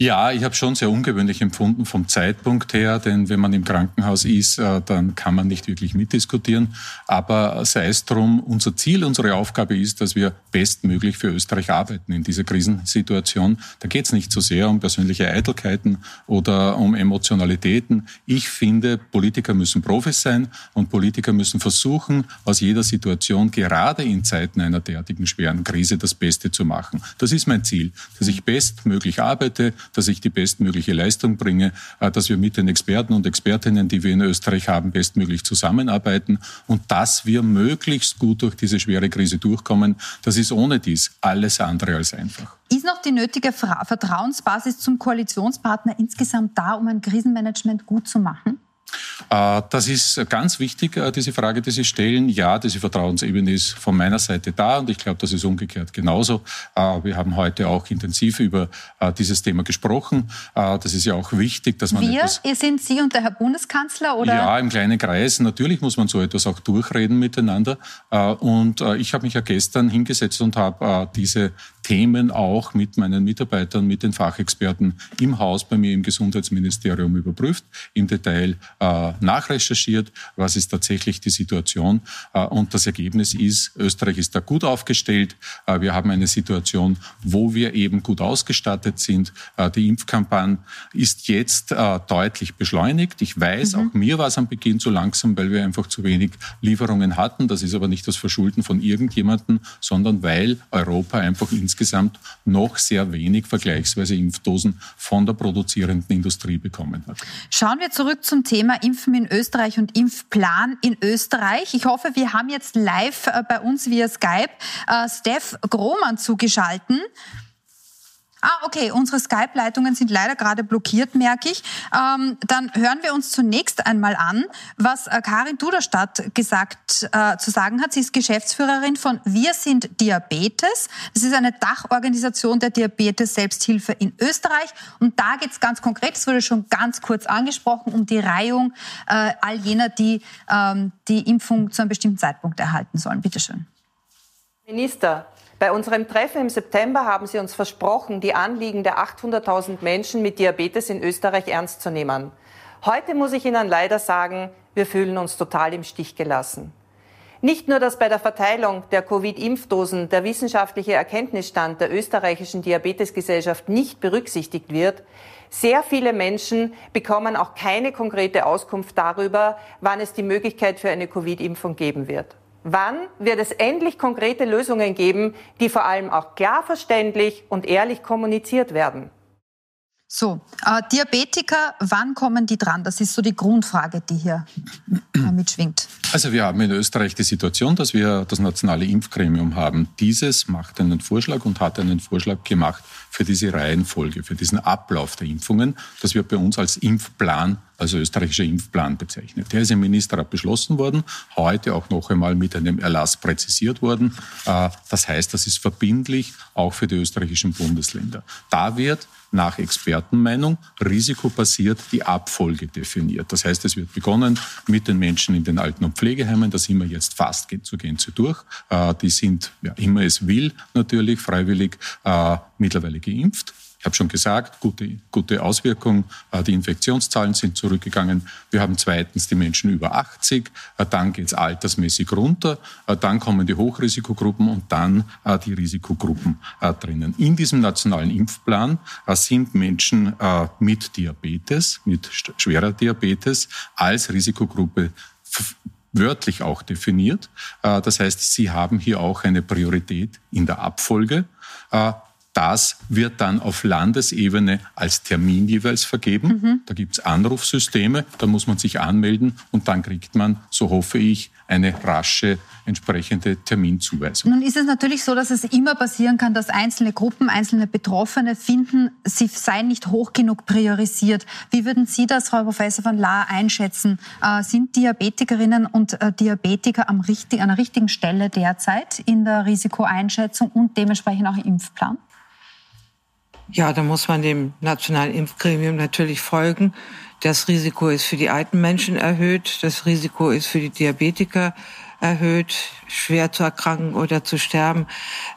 Ja, ich habe schon sehr ungewöhnlich empfunden vom Zeitpunkt her, denn wenn man im Krankenhaus ist, äh, dann kann man nicht wirklich mitdiskutieren. Aber sei es drum, unser Ziel, unsere Aufgabe ist, dass wir bestmöglich für Österreich arbeiten in dieser Krisensituation. Da geht es nicht so sehr um persönliche Eitelkeiten oder um Emotionalitäten. Ich finde, Politiker müssen Profis sein und Politiker müssen versuchen, aus jeder Situation, gerade in Zeiten einer derartigen schweren Krise, das Beste zu machen. Das ist mein Ziel, dass ich bestmöglich arbeite, dass ich die bestmögliche Leistung bringe, äh, dass wir mit den Experten und Expertinnen, die wir in Österreich haben, bestmöglich zusammenarbeiten und dass wir möglichst gut durch diese schwere Krise durchkommen. Das ist ohne dies alles andere als einfach. Ist noch die nötige Vertrauensbasis zum Koalitionspartner insgesamt da, um ein Krisenmanagement gut zu machen? Äh, das ist ganz wichtig, äh, diese Frage, die Sie stellen. Ja, diese Vertrauensebene ist von meiner Seite da und ich glaube, das ist umgekehrt genauso. Äh, wir haben heute auch intensiv über dieses Thema gesprochen. Das ist ja auch wichtig, dass man. Wir? Etwas sind Sie und der Herr Bundeskanzler? Oder? Ja, im kleinen Kreis. Natürlich muss man so etwas auch durchreden miteinander. Und ich habe mich ja gestern hingesetzt und habe diese Themen auch mit meinen Mitarbeitern, mit den Fachexperten im Haus bei mir im Gesundheitsministerium überprüft, im Detail äh, nachrecherchiert, was ist tatsächlich die Situation. Äh, und das Ergebnis ist, Österreich ist da gut aufgestellt. Äh, wir haben eine Situation, wo wir eben gut ausgestattet sind. Äh, die Impfkampagne ist jetzt äh, deutlich beschleunigt. Ich weiß, mhm. auch mir war es am Beginn zu langsam, weil wir einfach zu wenig Lieferungen hatten. Das ist aber nicht das Verschulden von irgendjemandem, sondern weil Europa einfach insgesamt noch sehr wenig vergleichsweise Impfdosen von der produzierenden Industrie bekommen hat. Schauen wir zurück zum Thema Thema Impfen in Österreich und Impfplan in Österreich. Ich hoffe, wir haben jetzt live äh, bei uns via Skype äh, Steph Grohmann zugeschalten. Ah, okay, unsere Skype-Leitungen sind leider gerade blockiert, merke ich. Ähm, dann hören wir uns zunächst einmal an, was äh, Karin Duderstadt gesagt äh, zu sagen hat. Sie ist Geschäftsführerin von Wir sind Diabetes. Das ist eine Dachorganisation der Diabetes-Selbsthilfe in Österreich. Und da geht es ganz konkret, das wurde schon ganz kurz angesprochen, um die Reihung äh, all jener, die ähm, die Impfung zu einem bestimmten Zeitpunkt erhalten sollen. Bitte schön. Minister, bei unserem Treffen im September haben Sie uns versprochen, die Anliegen der 800.000 Menschen mit Diabetes in Österreich ernst zu nehmen. Heute muss ich Ihnen leider sagen, wir fühlen uns total im Stich gelassen. Nicht nur, dass bei der Verteilung der Covid-Impfdosen der wissenschaftliche Erkenntnisstand der österreichischen Diabetesgesellschaft nicht berücksichtigt wird, sehr viele Menschen bekommen auch keine konkrete Auskunft darüber, wann es die Möglichkeit für eine Covid-Impfung geben wird. Wann wird es endlich konkrete Lösungen geben, die vor allem auch klar verständlich und ehrlich kommuniziert werden? So, äh, Diabetiker, wann kommen die dran? Das ist so die Grundfrage, die hier äh, mitschwingt. Also wir haben in Österreich die Situation, dass wir das nationale Impfgremium haben. Dieses macht einen Vorschlag und hat einen Vorschlag gemacht für diese Reihenfolge, für diesen Ablauf der Impfungen. Das wird bei uns als Impfplan, also österreichischer Impfplan bezeichnet. Der ist im Ministerrat beschlossen worden, heute auch noch einmal mit einem Erlass präzisiert worden. Äh, das heißt, das ist verbindlich auch für die österreichischen Bundesländer. Da wird nach Expertenmeinung risikobasiert die Abfolge definiert. Das heißt, es wird begonnen mit den Menschen in den Alten- und Pflegeheimen. Da sind wir jetzt fast zur Gänze durch. Äh, die sind, ja, immer es will, natürlich freiwillig äh, mittlerweile geimpft. Ich habe schon gesagt, gute, gute Auswirkung. Äh, die Infektionszahlen sind zurückgegangen. Wir haben zweitens die Menschen über 80. Äh, dann geht es altersmäßig runter. Äh, dann kommen die Hochrisikogruppen und dann die Risikogruppen drinnen. In diesem nationalen Impfplan sind Menschen mit Diabetes, mit schwerer Diabetes als Risikogruppe wörtlich auch definiert. Das heißt, sie haben hier auch eine Priorität in der Abfolge. Das wird dann auf Landesebene als Termin jeweils vergeben. Mhm. Da gibt es Anrufsysteme, da muss man sich anmelden und dann kriegt man, so hoffe ich, eine rasche entsprechende Terminzuweisung. Nun ist es natürlich so, dass es immer passieren kann, dass einzelne Gruppen, einzelne Betroffene finden, sie seien nicht hoch genug priorisiert. Wie würden Sie das, Frau Professor von Lahr, einschätzen? Äh, sind Diabetikerinnen und äh, Diabetiker am richtig, an der richtigen Stelle derzeit in der Risikoeinschätzung und dementsprechend auch im Impfplan? Ja, da muss man dem nationalen Impfgremium natürlich folgen. Das Risiko ist für die alten Menschen erhöht, das Risiko ist für die Diabetiker erhöht, schwer zu erkranken oder zu sterben.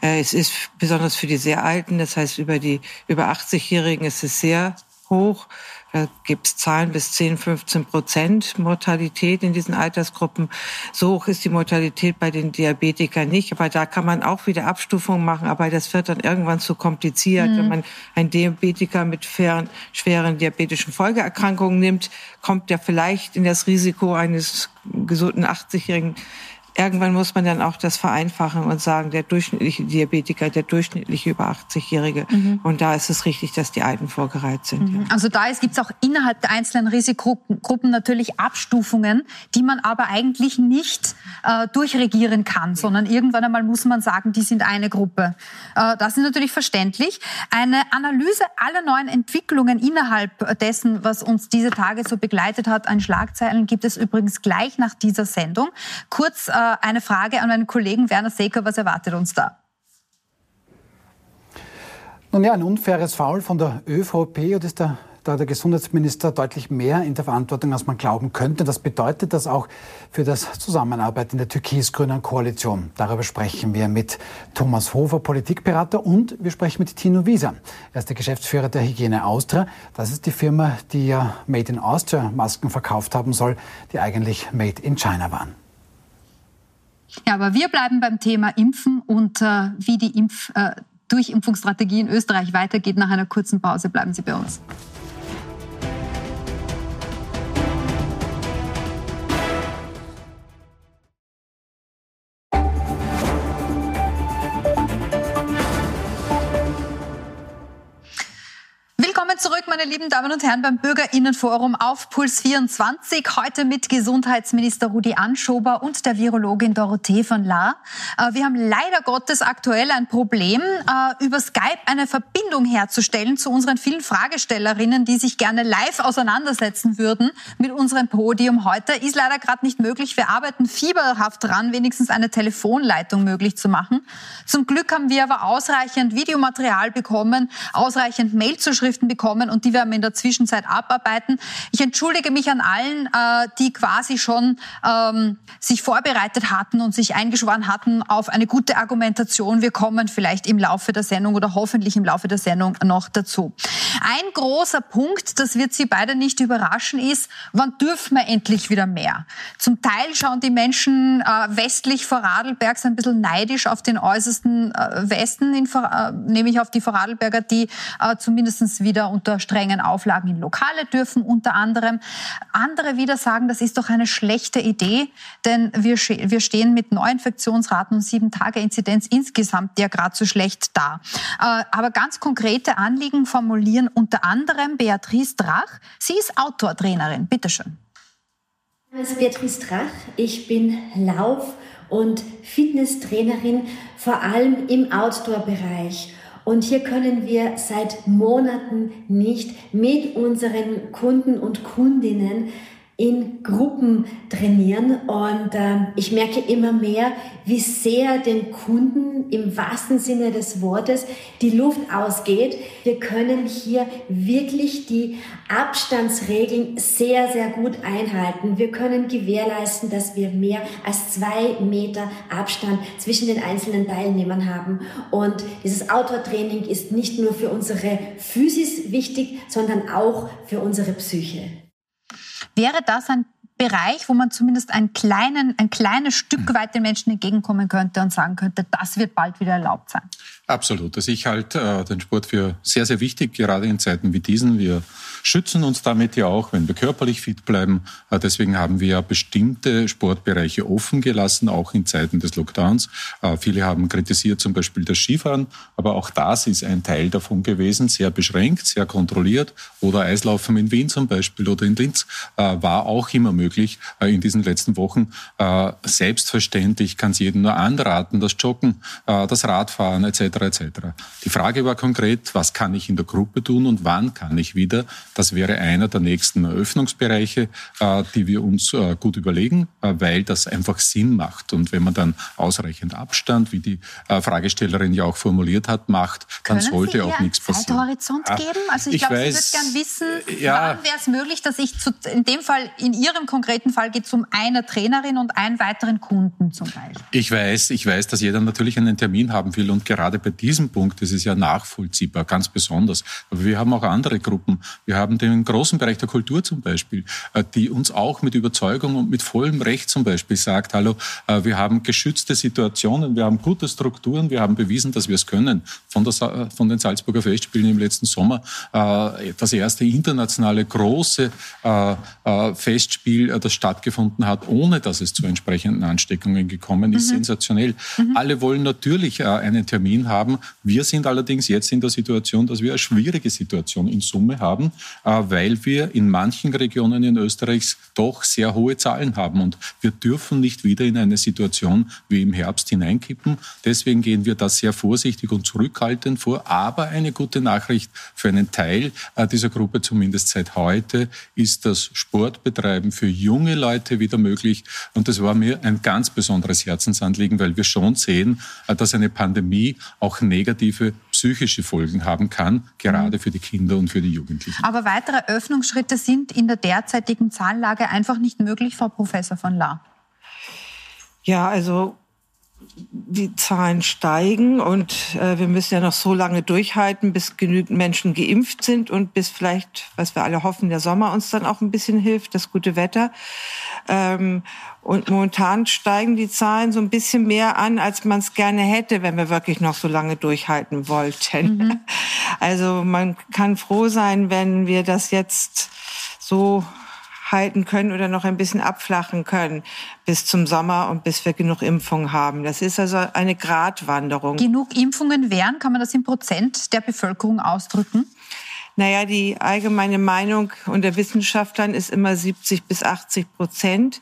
Äh, es ist besonders für die sehr Alten, das heißt über die über 80-Jährigen ist es sehr hoch. Da gibt es Zahlen bis 10, 15 Prozent Mortalität in diesen Altersgruppen. So hoch ist die Mortalität bei den Diabetikern nicht. Aber da kann man auch wieder Abstufungen machen. Aber das wird dann irgendwann zu kompliziert. Mhm. Wenn man einen Diabetiker mit schweren, schweren diabetischen Folgeerkrankungen nimmt, kommt der vielleicht in das Risiko eines gesunden 80-Jährigen irgendwann muss man dann auch das vereinfachen und sagen, der durchschnittliche Diabetiker, der durchschnittliche über 80-Jährige. Mhm. Und da ist es richtig, dass die Alten vorgereiht sind. Mhm. Ja. Also da gibt es auch innerhalb der einzelnen Risikogruppen natürlich Abstufungen, die man aber eigentlich nicht äh, durchregieren kann, sondern irgendwann einmal muss man sagen, die sind eine Gruppe. Äh, das ist natürlich verständlich. Eine Analyse aller neuen Entwicklungen innerhalb dessen, was uns diese Tage so begleitet hat, an Schlagzeilen gibt es übrigens gleich nach dieser Sendung. Kurz äh, eine Frage an meinen Kollegen Werner Seker. Was erwartet uns da? Nun ja, ein unfaires Foul von der ÖVP und ist der, da der Gesundheitsminister deutlich mehr in der Verantwortung, als man glauben könnte. Das bedeutet das auch für das Zusammenarbeit in der türkis-grünen Koalition. Darüber sprechen wir mit Thomas Hofer, Politikberater, und wir sprechen mit Tino Wieser. Er ist der Geschäftsführer der Hygiene Austria. Das ist die Firma, die ja Made in Austria Masken verkauft haben soll, die eigentlich Made in China waren. Ja, aber wir bleiben beim Thema Impfen und äh, wie die Impf, äh, Durchimpfungsstrategie in Österreich weitergeht. Nach einer kurzen Pause bleiben Sie bei uns. Zurück, meine lieben Damen und Herren, beim Bürgerinnenforum auf Puls 24. Heute mit Gesundheitsminister Rudi Anschober und der Virologin Dorothee von La. Äh, wir haben leider Gottes aktuell ein Problem, äh, über Skype eine Verbindung herzustellen zu unseren vielen Fragestellerinnen, die sich gerne live auseinandersetzen würden mit unserem Podium heute. Ist leider gerade nicht möglich. Wir arbeiten fieberhaft dran, wenigstens eine Telefonleitung möglich zu machen. Zum Glück haben wir aber ausreichend Videomaterial bekommen, ausreichend Mailzuschriften bekommen kommen und die werden wir in der Zwischenzeit abarbeiten. Ich entschuldige mich an allen, äh, die quasi schon ähm, sich vorbereitet hatten und sich eingeschworen hatten auf eine gute Argumentation. Wir kommen vielleicht im Laufe der Sendung oder hoffentlich im Laufe der Sendung noch dazu. Ein großer Punkt, das wird Sie beide nicht überraschen, ist, wann dürfen wir endlich wieder mehr? Zum Teil schauen die Menschen äh, westlich vor Radlberg ein bisschen neidisch auf den äußersten äh, Westen, in, äh, nämlich auf die Vorarlberger, die äh, zumindest wieder unter strengen Auflagen in Lokale dürfen, unter anderem. Andere wieder sagen, das ist doch eine schlechte Idee, denn wir, wir stehen mit Neuinfektionsraten und sieben Tage Inzidenz insgesamt ja gerade so schlecht da. Äh, aber ganz konkrete Anliegen formulieren unter anderem Beatrice Drach. Sie ist Outdoor-Trainerin. Bitte schön. Mein Name ist Beatrice Drach. Ich bin Lauf- und Fitnesstrainerin, vor allem im Outdoor-Bereich. Und hier können wir seit Monaten nicht mit unseren Kunden und Kundinnen in Gruppen trainieren und äh, ich merke immer mehr, wie sehr den Kunden im wahrsten Sinne des Wortes die Luft ausgeht. Wir können hier wirklich die Abstandsregeln sehr, sehr gut einhalten. Wir können gewährleisten, dass wir mehr als zwei Meter Abstand zwischen den einzelnen Teilnehmern haben. Und dieses Outdoor-Training ist nicht nur für unsere Physis wichtig, sondern auch für unsere Psyche. Wäre das ein Bereich, wo man zumindest einen kleinen, ein kleines Stück weit den Menschen entgegenkommen könnte und sagen könnte, das wird bald wieder erlaubt sein? Absolut. Also ich halte äh, den Sport für sehr, sehr wichtig, gerade in Zeiten wie diesen. Wir schützen uns damit ja auch, wenn wir körperlich fit bleiben. Äh, deswegen haben wir ja bestimmte Sportbereiche offen gelassen, auch in Zeiten des Lockdowns. Äh, viele haben kritisiert zum Beispiel das Skifahren, aber auch das ist ein Teil davon gewesen, sehr beschränkt, sehr kontrolliert. Oder Eislaufen in Wien zum Beispiel oder in Linz äh, war auch immer möglich in diesen letzten Wochen. Selbstverständlich kann es jedem nur anraten, das Joggen, das Radfahren etc. etc. Die Frage war konkret, was kann ich in der Gruppe tun und wann kann ich wieder das wäre einer der nächsten Eröffnungsbereiche, äh, die wir uns äh, gut überlegen, äh, weil das einfach Sinn macht. Und wenn man dann ausreichend Abstand, wie die Fragestellerin ja auch formuliert hat, macht, dann Können sollte Sie auch nichts passieren. Zeithorizont ah, geben? Also ich, ich glaube, Sie würde gern wissen, ja, wann wäre es möglich, dass ich zu, in dem Fall, in Ihrem konkreten Fall geht es um eine Trainerin und einen weiteren Kunden zum Beispiel. Ich weiß, ich weiß, dass jeder natürlich einen Termin haben will und gerade bei diesem Punkt ist es ja nachvollziehbar, ganz besonders. Aber wir haben auch andere Gruppen. Wir haben den großen Bereich der Kultur zum Beispiel, äh, die uns auch mit Überzeugung und mit vollem Recht zum Beispiel sagt, hallo, äh, wir haben geschützte Situationen, wir haben gute Strukturen, wir haben bewiesen, dass wir es können. Von, der, von den Salzburger Festspielen im letzten Sommer äh, das erste internationale große Festspiel, das stattgefunden hat, ohne dass es zu entsprechenden Ansteckungen gekommen ist, mhm. sensationell. Mhm. Alle wollen natürlich einen Termin haben. Wir sind allerdings jetzt in der Situation, dass wir eine schwierige Situation in Summe haben, äh, weil wir in manchen Regionen in Österreich doch sehr hohe Zahlen haben. Und wir dürfen nicht wieder in eine Situation wie im Herbst hineinkippen. Deswegen gehen wir da sehr vorsichtig und zurückhaltend vor. Aber eine gute Nachricht für einen Teil äh, dieser Gruppe, zumindest seit heute, ist das Sportbetreiben für junge Leute wieder möglich. Und das war mir ein ganz besonderes Herzensanliegen, weil wir schon sehen, äh, dass eine Pandemie auch negative psychische Folgen haben kann, gerade für die Kinder und für die Jugendlichen. Aber weitere Öffnungsschritte sind in der derzeitigen Zahlenlage einfach nicht möglich, Frau Professor von La. Ja, also die Zahlen steigen und äh, wir müssen ja noch so lange durchhalten, bis genügend Menschen geimpft sind und bis vielleicht, was wir alle hoffen, der Sommer uns dann auch ein bisschen hilft, das gute Wetter. Ähm, und momentan steigen die Zahlen so ein bisschen mehr an, als man es gerne hätte, wenn wir wirklich noch so lange durchhalten wollten. Mhm. <laughs> Also man kann froh sein, wenn wir das jetzt so halten können oder noch ein bisschen abflachen können bis zum Sommer und bis wir genug Impfungen haben. Das ist also eine Gratwanderung. Genug Impfungen wären, kann man das in Prozent der Bevölkerung ausdrücken? Naja, die allgemeine Meinung unter Wissenschaftlern ist immer 70 bis 80 Prozent.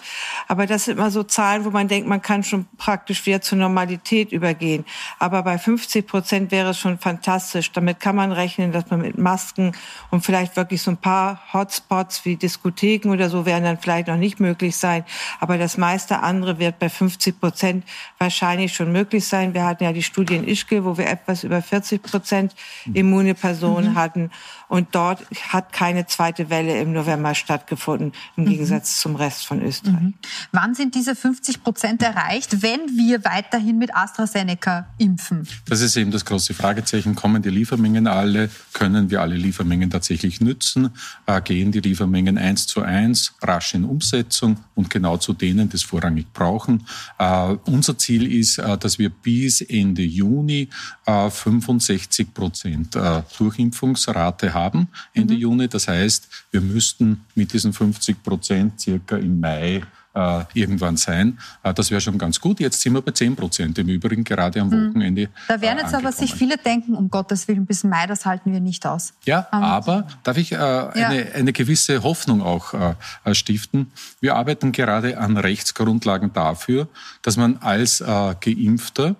Aber das sind immer so Zahlen, wo man denkt, man kann schon praktisch wieder zur Normalität übergehen. Aber bei 50 Prozent wäre es schon fantastisch. Damit kann man rechnen, dass man mit Masken und vielleicht wirklich so ein paar Hotspots wie Diskotheken oder so werden dann vielleicht noch nicht möglich sein. Aber das meiste andere wird bei 50 Prozent wahrscheinlich schon möglich sein. Wir hatten ja die Studie in Ischgl, wo wir etwas über 40 Prozent immune Personen mhm. hatten. Und dort hat keine zweite Welle im November stattgefunden, im mhm. Gegensatz zum Rest von Österreich. Mhm. Wann sind diese 50 Prozent erreicht, wenn wir weiterhin mit AstraZeneca impfen? Das ist eben das große Fragezeichen. Kommen die Liefermengen alle? Können wir alle Liefermengen tatsächlich nützen? Äh, gehen die Liefermengen eins zu eins rasch in Umsetzung und genau zu denen, die es vorrangig brauchen? Äh, unser Ziel ist, äh, dass wir bis Ende Juni 65 äh, Prozent Durchimpfungsrate haben haben Ende mhm. Juni. Das heißt, wir müssten mit diesen 50 Prozent circa im Mai äh, irgendwann sein. Äh, das wäre schon ganz gut. Jetzt sind wir bei 10 Prozent im Übrigen, gerade am mhm. Wochenende. Da werden jetzt äh, aber sich viele denken, um Gottes Willen, bis Mai, das halten wir nicht aus. Ja, um, aber darf ich äh, ja. eine, eine gewisse Hoffnung auch äh, stiften? Wir arbeiten gerade an Rechtsgrundlagen dafür, dass man als Geimpfter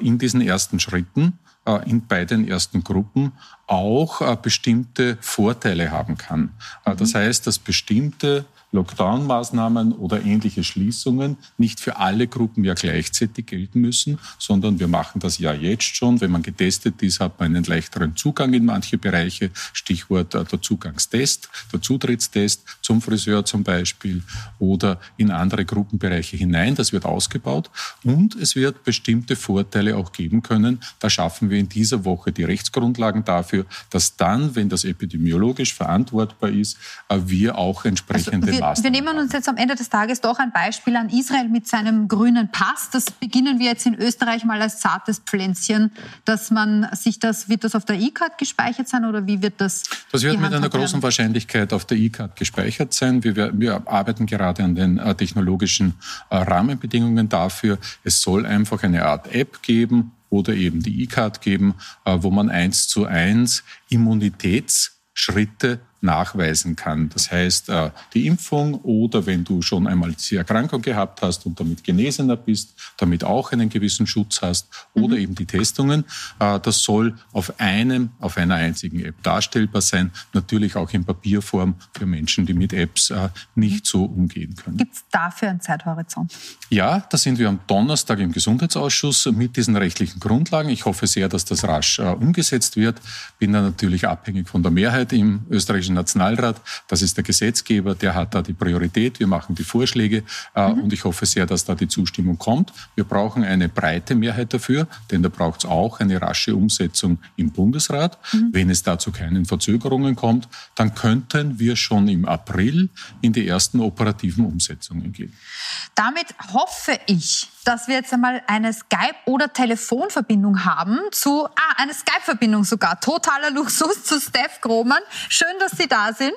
in diesen ersten Schritten in beiden ersten Gruppen auch äh, bestimmte Vorteile haben kann. Äh, das mhm. heißt, dass bestimmte Lockdown-Maßnahmen oder ähnliche Schließungen nicht für alle Gruppen ja gleichzeitig gelten müssen, sondern wir machen das ja jetzt schon. Wenn man getestet ist, hat man einen leichteren Zugang in manche Bereiche. Stichwort äh, der Zugangstest, der Zutrittstest zum Friseur zum Beispiel oder in andere Gruppenbereiche hinein. Das wird ausgebaut und es wird bestimmte Vorteile auch geben können. Da schaffen wir in dieser Woche die Rechtsgrundlagen dafür, dass dann, wenn das epidemiologisch verantwortbar ist, äh, wir auch entsprechende also wir, wir nehmen uns jetzt am Ende des Tages doch ein Beispiel an Israel mit seinem grünen Pass. Das beginnen wir jetzt in Österreich mal als zartes Pflänzchen, dass man sich das, wird das auf der E-Card gespeichert sein oder wie wird das? Das wird mit einer großen werden? Wahrscheinlichkeit auf der E-Card gespeichert sein. Wir, wir, arbeiten gerade an den äh, technologischen äh, Rahmenbedingungen dafür. Es soll einfach eine Art App geben, oder eben die E-Card geben, äh, wo man eins zu eins Immunitätsschritte nachweisen kann. Das heißt, äh, die Impfung oder wenn du schon einmal die Erkrankung gehabt hast und damit genesener bist, damit auch einen gewissen Schutz hast oder mhm. eben die Testungen, äh, das soll auf einem, auf einer einzigen App darstellbar sein. Natürlich auch in Papierform für Menschen, die mit Apps äh, nicht so umgehen können. Gibt es dafür einen Zeithorizont? Ja, da sind wir am Donnerstag im Gesundheitsausschuss mit diesen rechtlichen Grundlagen. Ich hoffe sehr, dass das rasch umgesetzt wird. Bin da natürlich abhängig von der Mehrheit im österreichischen österreichischen Nationalrat. Das ist der Gesetzgeber, der hat da die Priorität. Wir machen die Vorschläge äh, mhm. und ich hoffe sehr, dass da die Zustimmung kommt. Wir brauchen eine breite Mehrheit dafür, denn da braucht es auch eine rasche Umsetzung im Bundesrat. Mhm. Wenn es da zu keinen Verzögerungen kommt, dann könnten wir schon im April in die ersten operativen Umsetzungen gehen. Damit hoffe ich, dass wir jetzt einmal eine Skype- oder Telefonverbindung haben zu, ah, eine Skype-Verbindung sogar, totaler Luxus zu Steph Grohmann. Schön, dass Sie da sind.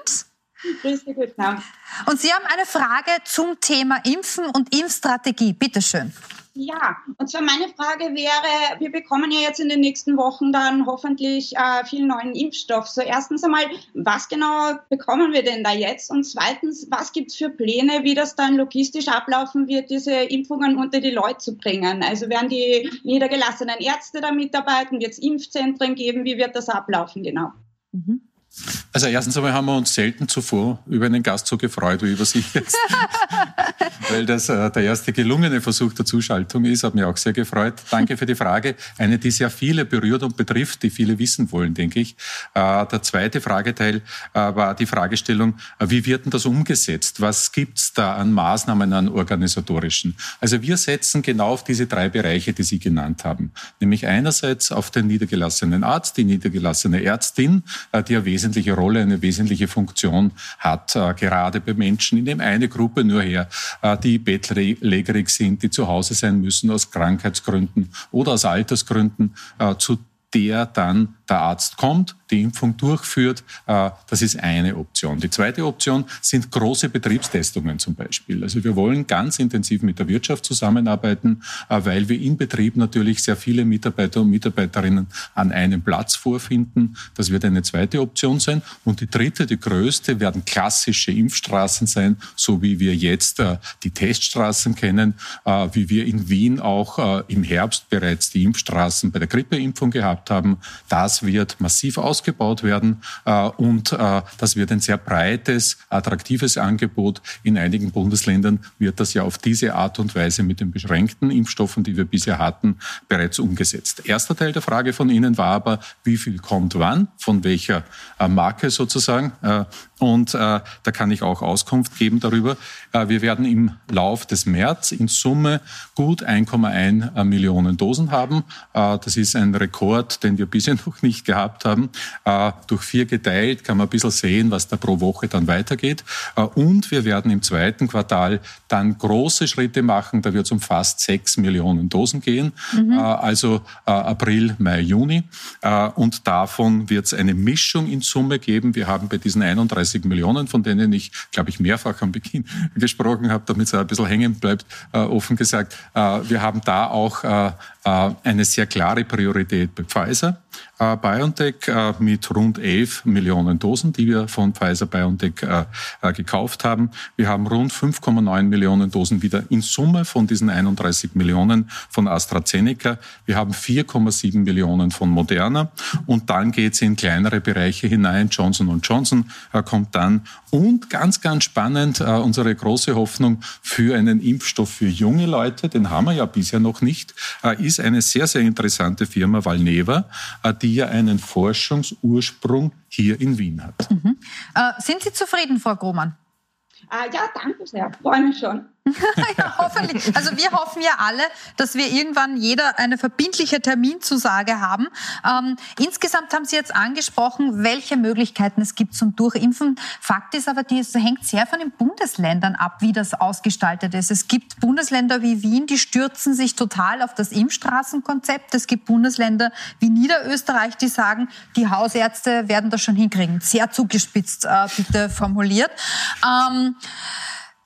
Grüß Sie, guten Abend. Und Sie haben eine Frage zum Thema Impfen und Impfstrategie. Bitte schön. Ja, und zwar meine Frage wäre, wir bekommen ja jetzt in den nächsten Wochen dann hoffentlich äh, viel neuen Impfstoff. So erstens einmal, was genau bekommen wir denn da jetzt? Und zweitens, was gibt's für Pläne, wie das dann logistisch ablaufen wird, diese Impfungen unter die Leute zu bringen? Also werden die niedergelassenen Ärzte da mitarbeiten? Wird es Impfzentren geben? Wie wird das ablaufen genau? Mhm. Also erstens einmal haben wir uns selten zuvor über einen Gast so gefreut wie über Sie jetzt. <laughs> Weil das äh, der erste gelungene Versuch der Zuschaltung ist, hat mich auch sehr gefreut. Danke für die Frage. Eine, die sehr viele berührt und betrifft, die viele wissen wollen, denke ich. Äh, der zweite Frageteil äh, war die Fragestellung, äh, wie wird denn das umgesetzt? Was gibt's da an Maßnahmen, an organisatorischen? Also wir setzen genau auf diese drei Bereiche, die Sie genannt haben. Nämlich einerseits auf den niedergelassenen Arzt, die niedergelassene Ärztin, äh, die eine wesentliche Rolle eine wesentliche Funktion hat, äh, gerade bei Menschen. Ich nehme eine Gruppe nur her, äh, die bettlägerig sind, die zu Hause sein müssen aus Krankheitsgründen oder aus Altersgründen, äh, zu der dann der Arzt kommt, die Impfung durchführt. Äh, das ist eine Option. Die zweite Option sind große Betriebstestungen zum Beispiel. Also wir wollen ganz intensiv mit der Wirtschaft zusammenarbeiten, äh, weil wir im Betrieb natürlich sehr viele Mitarbeiter und Mitarbeiterinnen an einem Platz vorfinden. Das wird eine zweite Option sein. Und die dritte, die größte, werden klassische Impfstraßen sein, so wie wir jetzt äh, die Teststraßen kennen, wie wir in Wien auch im Herbst bereits die Impfstraßen bei der Grippeimpfung gehabt haben. Das das wird massiv ausgebaut werden äh, und äh, das wird ein sehr breites, attraktives Angebot. In einigen Bundesländern wird das ja auf diese Art und Weise mit den beschränkten Impfstoffen, die wir bisher hatten, bereits umgesetzt. Erster Teil der Frage von Ihnen war aber, wie viel kommt wann, von welcher äh, Marke sozusagen. Und da kann ich auch Auskunft geben darüber. Wir werden im Lauf des März in Summe gut 1,1 Millionen Dosen haben. Das ist ein Rekord, den wir bisher noch nicht gehabt haben. Äh, durch vier geteilt kann man ein bisschen sehen, was da pro Woche dann weitergeht. Äh, und wir werden im zweiten Quartal dann große Schritte machen. Da wird es um fast sechs Millionen Dosen gehen. Mhm. Äh, also April, Mai, Juni. Und davon wird es eine Mischung in Summe geben. Wir haben bei diesen 31 30 Millionen, von denen ich, glaube ich, mehrfach am Beginn <laughs> gesprochen habe, damit es ein bisschen hängen bleibt, offen gesagt. Wir haben da auch eine sehr klare Priorität bei Pfizer äh, BioNTech äh, mit rund 11 Millionen Dosen, die wir von Pfizer BioNTech äh, äh gekauft haben. Wir haben rund 5,9 Millionen Dosen wieder in Summe von diesen 31 Millionen von AstraZeneca. Wir haben 4,7 Millionen von Moderna und dann geht es in kleinere Bereiche hinein. Johnson Johnson äh, kommt dann und ganz, ganz spannend, äh, unsere große Hoffnung für einen Impfstoff für junge Leute, den haben wir ja bisher noch nicht, ist eine sehr, sehr interessante Firma Valneva, die die ja einen Forschungsursprung hier in Wien hat. Mhm. Äh, sind Sie zufrieden, Frau Grohmann? Äh, ja, danke sehr. Freue mich schon. <laughs> ja, hoffentlich. Also wir hoffen ja alle, dass wir irgendwann jeder eine verbindliche Terminzusage haben. Ähm, insgesamt haben Sie jetzt angesprochen, welche Möglichkeiten es gibt zum Durchimpfen. Fakt ist aber, es hängt sehr von den Bundesländern ab, wie das ausgestaltet ist. Es gibt Bundesländer wie Wien, die stürzen sich total auf das Impfstraßenkonzept. Es gibt Bundesländer wie Niederösterreich, die sagen, die Hausärzte werden das schon hinkriegen. Sehr zugespitzt äh, bitte formuliert. Ähm,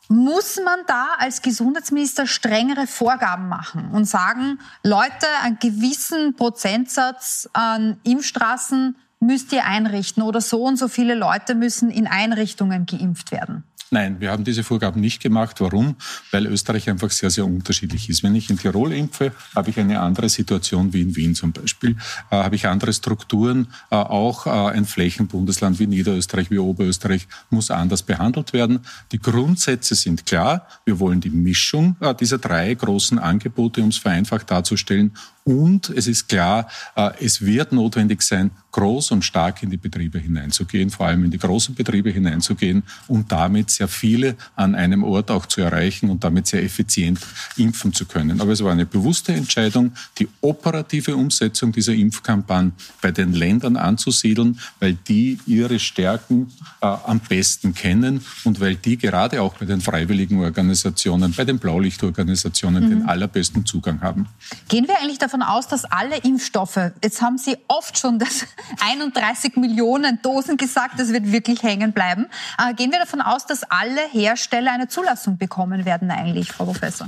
muss man da als Gesundheitsminister strengere Vorgaben machen und sagen, Leute, einen gewissen Prozentsatz an Impfstraßen müsst ihr einrichten oder so und so viele Leute müssen in Einrichtungen geimpft werden? Nein, wir haben diese Vorgaben nicht gemacht. Warum? Weil Österreich einfach sehr, sehr unterschiedlich ist. Wenn ich in Tirol impfe, habe ich eine andere Situation wie in Wien zum Beispiel. Äh, habe ich andere Strukturen. Äh, auch äh, ein Flächenbundesland wie Niederösterreich, wie Oberösterreich muss anders behandelt werden. Die Grundsätze sind klar. Wir wollen die Mischung äh, dieser drei großen Angebote, um es vereinfacht darzustellen, und es ist klar, äh, es wird notwendig sein, groß und stark in die Betriebe hineinzugehen, vor allem in die großen Betriebe hineinzugehen und damit sehr viele an einem Ort auch zu erreichen und damit sehr effizient impfen zu können. Aber es war eine bewusste Entscheidung, die operative Umsetzung dieser Impfkampagne bei den Ländern anzusiedeln, weil die ihre Stärken äh, am besten kennen und weil die gerade auch bei den freiwilligen Organisationen, bei den Blaulichtorganisationen mhm. den allerbesten Zugang haben. Gehen wir eigentlich davon aus, dass alle Impfstoffe, jetzt haben Sie oft schon das <laughs> 31 Millionen Dosen gesagt, das wird wirklich hängen bleiben. Äh, gehen wir davon aus, dass alle Hersteller eine Zulassung bekommen werden eigentlich, Frau Professor?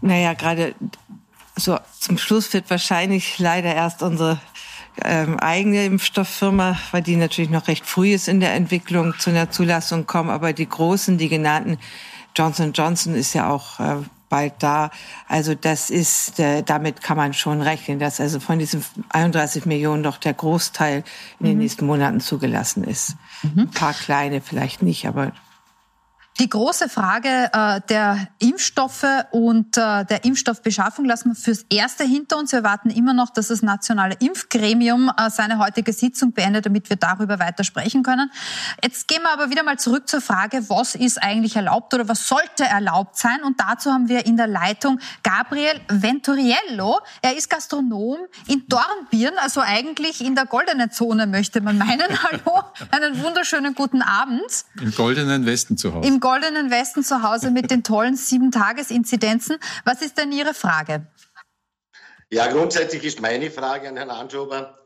Naja, gerade so zum Schluss wird wahrscheinlich leider erst unsere ähm, eigene Impfstofffirma, weil die natürlich noch recht früh ist in der Entwicklung, zu einer Zulassung kommen. Aber die großen, die genannten, Johnson Johnson ist ja auch äh, bald da. Also das ist, äh, damit kann man schon rechnen, dass also von diesen 31 Millionen doch der Großteil in den mhm. nächsten Monaten zugelassen ist. Mhm. Ein paar kleine vielleicht nicht, aber die große Frage äh, der Impfstoffe und äh, der Impfstoffbeschaffung lassen wir fürs Erste hinter uns. Wir warten immer noch, dass das nationale Impfgremium äh, seine heutige Sitzung beendet, damit wir darüber weiter sprechen können. Jetzt gehen wir aber wieder mal zurück zur Frage, was ist eigentlich erlaubt oder was sollte erlaubt sein? Und dazu haben wir in der Leitung Gabriel Venturiello. Er ist Gastronom in Dornbirn, also eigentlich in der goldenen Zone, möchte man meinen. <laughs> Hallo, einen wunderschönen guten Abend. Im goldenen Westen zu Hause. Im goldenen Westen zu Hause mit den tollen Sieben-Tages-Inzidenzen. Was ist denn Ihre Frage? Ja, grundsätzlich ist meine Frage an Herrn Anschober,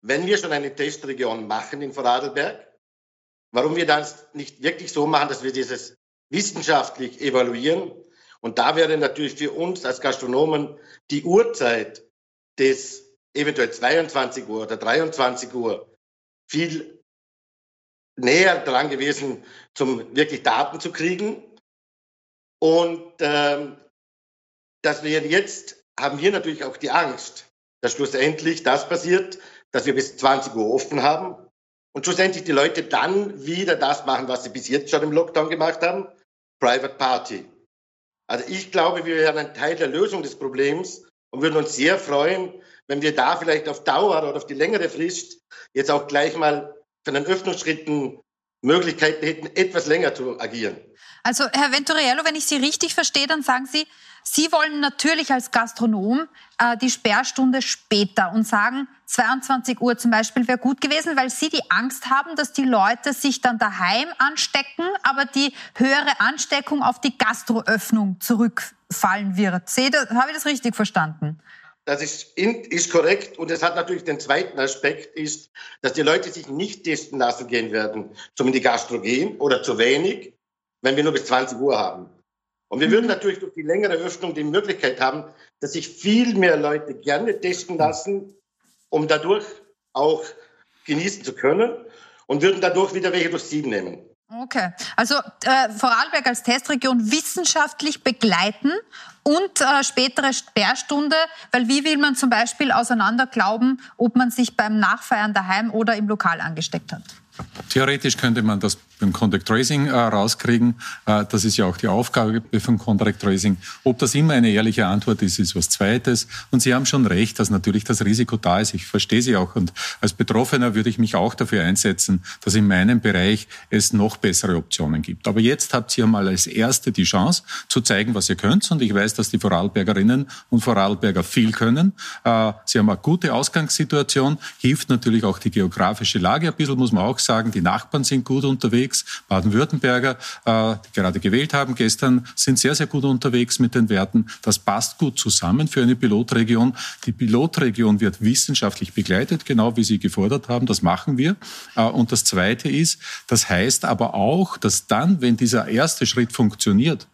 wenn wir schon eine Testregion machen in Vorarlberg, warum wir das nicht wirklich so machen, dass wir dieses wissenschaftlich evaluieren. Und da wäre natürlich für uns als Gastronomen die Uhrzeit des eventuell 22 Uhr oder 23 Uhr viel näher dran gewesen, zum wirklich Daten zu kriegen. Und ähm, dass wir jetzt haben wir natürlich auch die Angst, dass schlussendlich das passiert, dass wir bis 20 Uhr offen haben und schlussendlich die Leute dann wieder das machen, was sie bis jetzt schon im Lockdown gemacht haben, Private Party. Also ich glaube, wir wären ein Teil der Lösung des Problems und würden uns sehr freuen, wenn wir da vielleicht auf Dauer oder auf die längere Frist jetzt auch gleich mal von den Öffnungsschritten Möglichkeiten hätten, etwas länger zu agieren. Also Herr Venturiello, wenn ich Sie richtig verstehe, dann sagen Sie, Sie wollen natürlich als Gastronom äh, die Sperrstunde später und sagen, 22 Uhr zum Beispiel wäre gut gewesen, weil Sie die Angst haben, dass die Leute sich dann daheim anstecken, aber die höhere Ansteckung auf die Gastroöffnung zurückfallen wird. Habe ich das richtig verstanden? Das ist, ist korrekt. Und es hat natürlich den zweiten Aspekt, ist, dass die Leute sich nicht testen lassen gehen werden, zum in die Gastro gehen oder zu wenig, wenn wir nur bis 20 Uhr haben. Und wir würden mhm. natürlich durch die längere Öffnung die Möglichkeit haben, dass sich viel mehr Leute gerne testen lassen, um dadurch auch genießen zu können und würden dadurch wieder welche durch Sieben nehmen. Okay, also äh, Vorarlberg als Testregion wissenschaftlich begleiten und äh, spätere Sperrstunde, weil wie will man zum Beispiel auseinander glauben, ob man sich beim Nachfeiern daheim oder im Lokal angesteckt hat? Theoretisch könnte man das beim Contact Tracing äh, rauskriegen. Äh, das ist ja auch die Aufgabe von Contact Tracing. Ob das immer eine ehrliche Antwort ist, ist was Zweites. Und Sie haben schon recht, dass natürlich das Risiko da ist. Ich verstehe Sie auch. Und als Betroffener würde ich mich auch dafür einsetzen, dass in meinem Bereich es noch bessere Optionen gibt. Aber jetzt habt ihr mal als Erste die Chance zu zeigen, was ihr könnt. Und ich weiß, dass die Vorarlbergerinnen und Vorarlberger viel können. Äh, Sie haben eine gute Ausgangssituation, hilft natürlich auch die geografische Lage. Ein bisschen muss man auch sagen, die Nachbarn sind gut unterwegs. Baden-Württemberger, äh, die gerade gewählt haben gestern, sind sehr, sehr gut unterwegs mit den Werten. Das passt gut zusammen für eine Pilotregion. Die Pilotregion wird wissenschaftlich begleitet, genau wie Sie gefordert haben. Das machen wir. Äh, und das Zweite ist, das heißt aber auch, dass dann, wenn dieser erste Schritt funktioniert,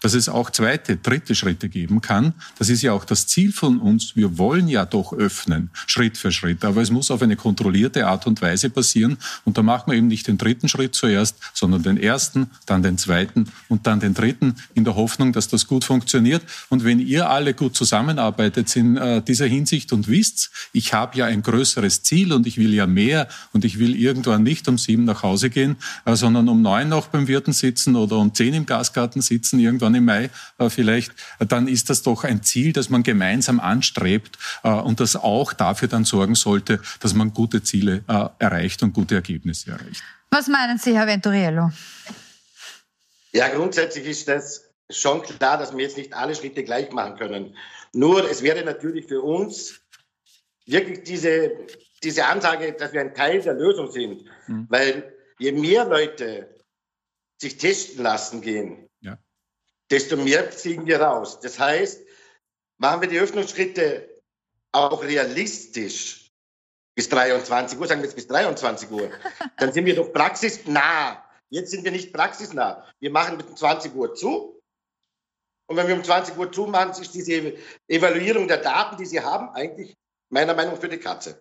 dass es auch zweite, dritte Schritte geben kann. Das ist ja auch das Ziel von uns. Wir wollen ja doch öffnen, Schritt für Schritt. Aber es muss auf eine kontrollierte Art und Weise passieren. Und da machen wir eben nicht den dritten Schritt zuerst, sondern den ersten, dann den zweiten und dann den dritten, in der Hoffnung, dass das gut funktioniert. Und wenn ihr alle gut zusammenarbeitet in äh, dieser Hinsicht und wisst, ich habe ja ein größeres Ziel und ich will ja mehr und ich will irgendwann nicht um sieben nach Hause gehen, äh, sondern um neun noch beim Wirten sitzen oder um zehn im Gasgarten sitzen, irgendwann dann im Mai äh, vielleicht, dann ist das doch ein Ziel, das man gemeinsam anstrebt äh, und das auch dafür dann sorgen sollte, dass man gute Ziele äh, erreicht und gute Ergebnisse erreicht. Was meinen Sie, Herr Venturiello? Ja, grundsätzlich ist das schon klar, dass wir jetzt nicht alle Schritte gleich machen können. Nur es wäre natürlich für uns wirklich diese, diese Ansage, dass wir ein Teil der Lösung sind. Mhm. Weil je mehr Leute sich testen lassen gehen, desto mehr ziehen wir raus. Das heißt, machen wir die Öffnungsschritte auch realistisch bis 23 Uhr, sagen wir jetzt bis 23 Uhr, dann sind wir doch praxisnah. Jetzt sind wir nicht praxisnah. Wir machen mit 20 Uhr zu. Und wenn wir um 20 Uhr zu machen, ist diese Evaluierung der Daten, die Sie haben, eigentlich meiner Meinung nach für die Katze.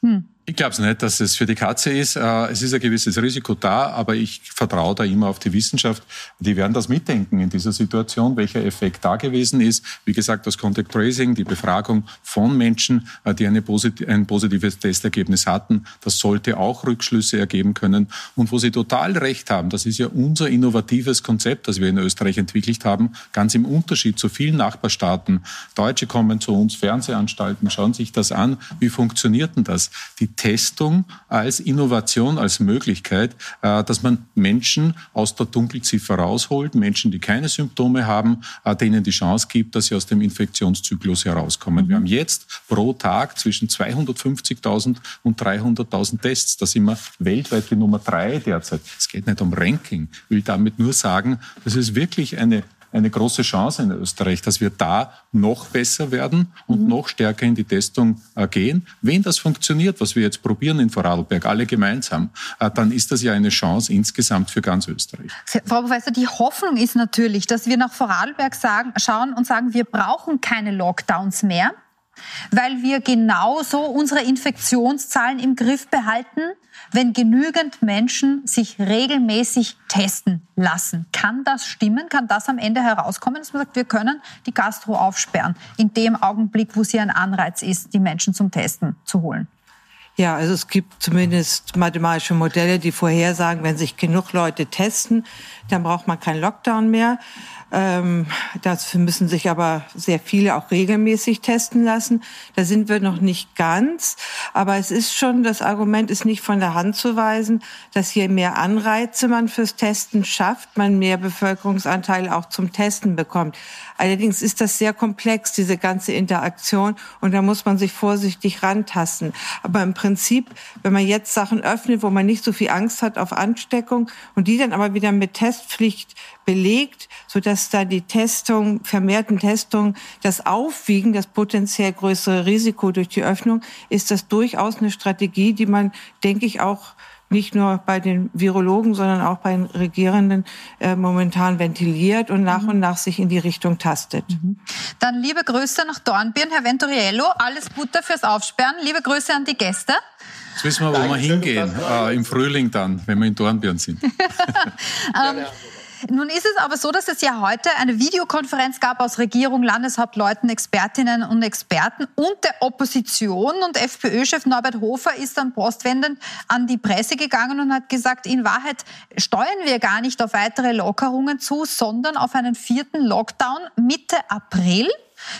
Hm. Ich glaube es nicht, dass es für die Katze ist. Äh, es ist ein gewisses Risiko da, aber ich vertraue da immer auf die Wissenschaft. Die werden das mitdenken in dieser Situation, welcher Effekt da gewesen ist. Wie gesagt, das Contact Tracing, die Befragung von Menschen, äh, die eine posit ein positives Testergebnis hatten, das sollte auch Rückschlüsse ergeben können. Und wo Sie total recht haben, das ist ja unser innovatives Konzept, das wir in Österreich entwickelt haben, ganz im Unterschied zu vielen Nachbarstaaten. Deutsche kommen zu uns, Fernsehanstalten, schauen sich das an. Wie funktioniert denn das? Die Testung als Innovation, als Möglichkeit, äh, dass man Menschen aus der Dunkelziffer rausholt, Menschen, die keine Symptome haben, äh, denen die Chance gibt, dass sie aus dem Infektionszyklus herauskommen. Mhm. Wir haben jetzt pro Tag zwischen 250.000 und 300.000 Tests. Da sind wir weltweit die Nummer drei derzeit. Es geht nicht um Ranking. Ich will damit nur sagen, das ist wirklich eine eine große Chance in Österreich, dass wir da noch besser werden und mhm. noch stärker in die Testung äh, gehen. Wenn das funktioniert, was wir jetzt probieren in Vorarlberg, alle gemeinsam, äh, dann ist das ja eine Chance insgesamt für ganz Österreich. Frau Professor, die Hoffnung ist natürlich, dass wir nach Vorarlberg sagen, schauen und sagen, wir brauchen keine Lockdowns mehr weil wir genauso unsere Infektionszahlen im Griff behalten, wenn genügend Menschen sich regelmäßig testen lassen. Kann das stimmen? Kann das am Ende herauskommen, dass man sagt, wir können die Gastro aufsperren, in dem Augenblick, wo sie ein Anreiz ist, die Menschen zum Testen zu holen? Ja, also es gibt zumindest mathematische Modelle, die vorhersagen, wenn sich genug Leute testen, dann braucht man keinen Lockdown mehr. Ähm, dafür müssen sich aber sehr viele auch regelmäßig testen lassen. Da sind wir noch nicht ganz. Aber es ist schon, das Argument ist nicht von der Hand zu weisen, dass hier mehr Anreize man fürs Testen schafft, man mehr Bevölkerungsanteil auch zum Testen bekommt. Allerdings ist das sehr komplex, diese ganze Interaktion, und da muss man sich vorsichtig rantasten. Aber im Prinzip, wenn man jetzt Sachen öffnet, wo man nicht so viel Angst hat auf Ansteckung und die dann aber wieder mit Testpflicht belegt, sodass da die Testung, vermehrten Testungen das aufwiegen, das potenziell größere Risiko durch die Öffnung, ist das durchaus eine Strategie, die man, denke ich, auch nicht nur bei den Virologen, sondern auch bei den Regierenden äh, momentan ventiliert und nach mhm. und nach sich in die Richtung tastet. Mhm. Dann liebe Grüße nach Dornbirn, Herr Venturiello. Alles Gute fürs Aufsperren. Liebe Grüße an die Gäste. Jetzt wissen wir, wo wir hingehen. Äh, Im Frühling dann, wenn wir in Dornbirn sind. <laughs> <laughs> ähm, Nun ist es aber so, dass es ja heute eine Videokonferenz gab aus Regierung, Landeshauptleuten, Expertinnen und Experten und der Opposition. Und FPÖ-Chef Norbert Hofer ist dann postwendend an die Presse gegangen und hat gesagt, in Wahrheit steuern wir gar nicht auf weitere Lockerungen zu, sondern auf einen vierten Lockdown Mitte April.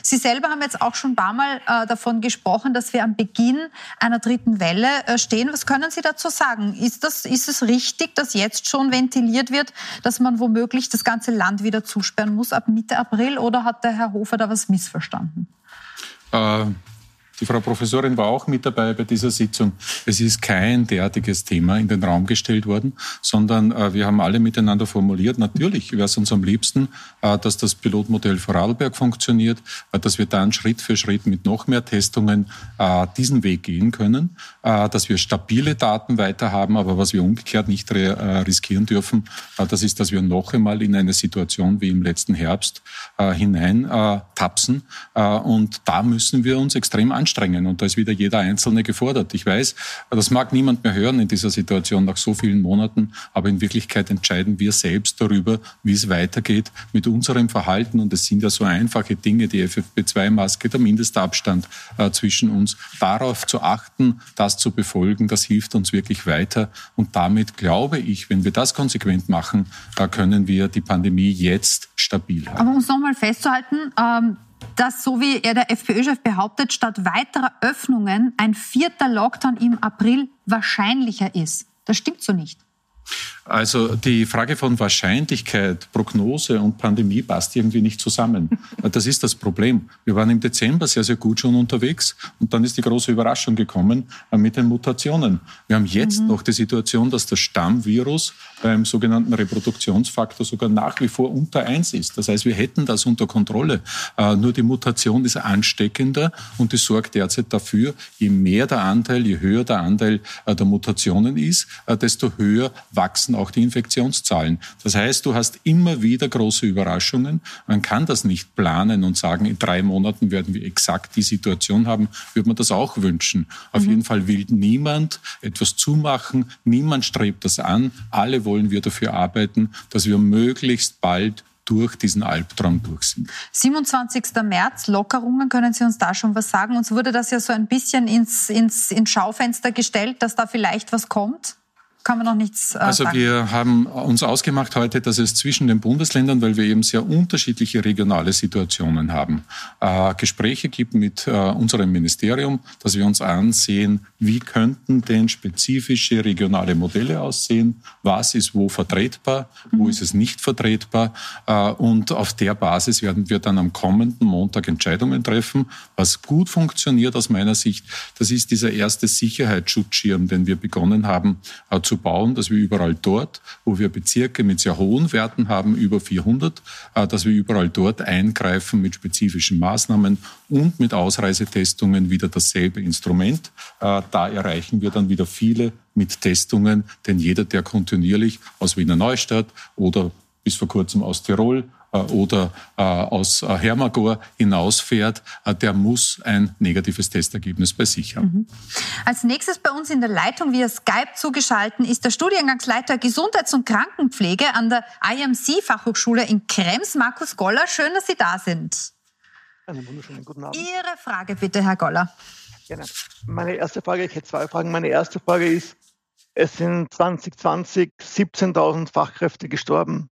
Sie selber haben jetzt auch schon ein paar Mal äh, davon gesprochen, dass wir am Beginn einer dritten Welle äh, stehen. Was können Sie dazu sagen? Ist, das, ist es richtig, dass jetzt schon ventiliert wird, dass man womöglich das ganze Land wieder zusperren muss ab Mitte April oder hat der Herr Hofer da was missverstanden? Äh, die Frau Professorin war auch mit dabei bei dieser Sitzung. Es ist kein derartiges Thema in den Raum gestellt worden, sondern äh, wir haben alle miteinander formuliert, natürlich wäre es uns am liebsten, äh, dass das Pilotmodell Vorarlberg funktioniert, äh, dass wir dann Schritt für Schritt mit noch mehr Testungen äh, diesen Weg gehen können, äh, dass wir stabile Daten weiter haben, aber was wir umgekehrt nicht äh, riskieren dürfen, das ist, dass wir noch einmal in eine Situation wie im letzten Herbst hinein tapsen. und da müssen wir uns extrem anschauen anstrengen. Und da ist wieder jeder Einzelne gefordert. Ich weiß, das mag niemand mehr hören in dieser Situation nach so vielen Monaten, aber in Wirklichkeit entscheiden wir selbst darüber, wie es weitergeht mit unserem Verhalten. Und es sind ja so einfache Dinge, die FFP2-Maske, der Mindestabstand äh, zwischen uns. Darauf zu achten, das zu befolgen, das hilft uns wirklich weiter. Und damit glaube ich, wenn wir das konsequent machen, äh, können wir die Pandemie jetzt stabil halten. Aber um es nochmal festzuhalten, ähm dass, so wie er der FPÖ-Chef behauptet, statt weiterer Öffnungen ein vierter Lockdown im April wahrscheinlicher ist. Das stimmt so nicht. Also die Frage von Wahrscheinlichkeit, Prognose und Pandemie passt irgendwie nicht zusammen. <laughs> Das ist das Problem. Wir waren im Dezember sehr, sehr gut schon unterwegs und dann ist die große Überraschung gekommen äh, mit den Mutationen. Wir haben jetzt mhm. noch die Situation, dass das Stammvirus beim sogenannten Reproduktionsfaktor sogar nach wie vor unter eins ist. Das heißt, wir hätten das unter Kontrolle. Äh, nur die Mutation ist ansteckender und die sorgt derzeit dafür, je mehr der Anteil, je höher der Anteil äh, der Mutationen ist, desto höher wachsen auch die Infektionszahlen. Das heißt, du hast immer wieder große Überraschungen. Man kann das nicht planen und sagen, in drei Monaten werden wir exakt die Situation haben. Würde man das auch wünschen. Auf mhm. jeden Fall will niemand etwas zumachen. Niemand strebt das an. Alle wollen wir dafür arbeiten, dass wir möglichst bald durch diesen Albtraum durch sind. 27. März, Lockerungen, können Sie uns da schon was sagen? Uns wurde das ja so ein bisschen ins, ins, ins Schaufenster gestellt, dass da vielleicht was kommt kann man noch nichts äh, Also sagen. wir haben uns ausgemacht heute, dass es zwischen den Bundesländern, weil wir eben sehr unterschiedliche regionale Situationen haben, äh, Gespräche gibt mit äh, unserem Ministerium, dass wir uns ansehen, wie könnten denn spezifische regionale Modelle aussehen, was ist wo vertretbar, wo mhm. ist es nicht vertretbar äh, und auf der Basis werden wir dann am kommenden Montag Entscheidungen treffen. Was gut funktioniert aus meiner Sicht, das ist dieser erste Sicherheitsschutzschirm, den wir begonnen haben äh, zu bauen, dass wir überall dort, wo wir Bezirke mit sehr hohen Werten haben, über 400, äh, dass wir überall dort eingreifen mit spezifischen Maßnahmen und mit Ausreisetestungen wieder dasselbe Instrument. Äh, da erreichen wir dann wieder viele mit Testungen, denn jeder, der kontinuierlich aus Wiener Neustadt oder bis vor kurzem aus Tirol oder äh, aus äh, Hermagor hinausfährt, der muss ein negatives Testergebnis bei sich haben. Mhm. Als nächstes bei uns in der Leitung via Skype zugeschaltet ist der Studiengangsleiter Gesundheits- und Krankenpflege an der IMC-Fachhochschule in Krems, Markus Goller. Schön, dass Sie da sind. Einen wunderschönen guten Abend. Ihre Frage bitte, Herr Goller. Gerne. Meine erste Frage, ich hätte zwei Fragen. Meine erste Frage ist, es sind 2020 17.000 Fachkräfte gestorben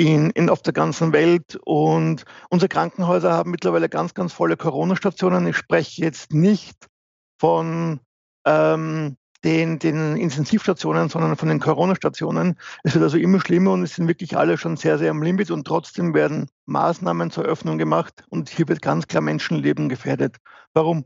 in, in, auf der ganzen Welt. Und unsere Krankenhäuser haben mittlerweile ganz, ganz volle Corona-Stationen. Ich spreche jetzt nicht von ähm, den, den Intensivstationen, sondern von den Corona-Stationen. Es wird also immer schlimmer und es sind wirklich alle schon sehr, sehr am Limit und trotzdem werden Maßnahmen zur Öffnung gemacht und hier wird ganz klar Menschenleben gefährdet. Warum?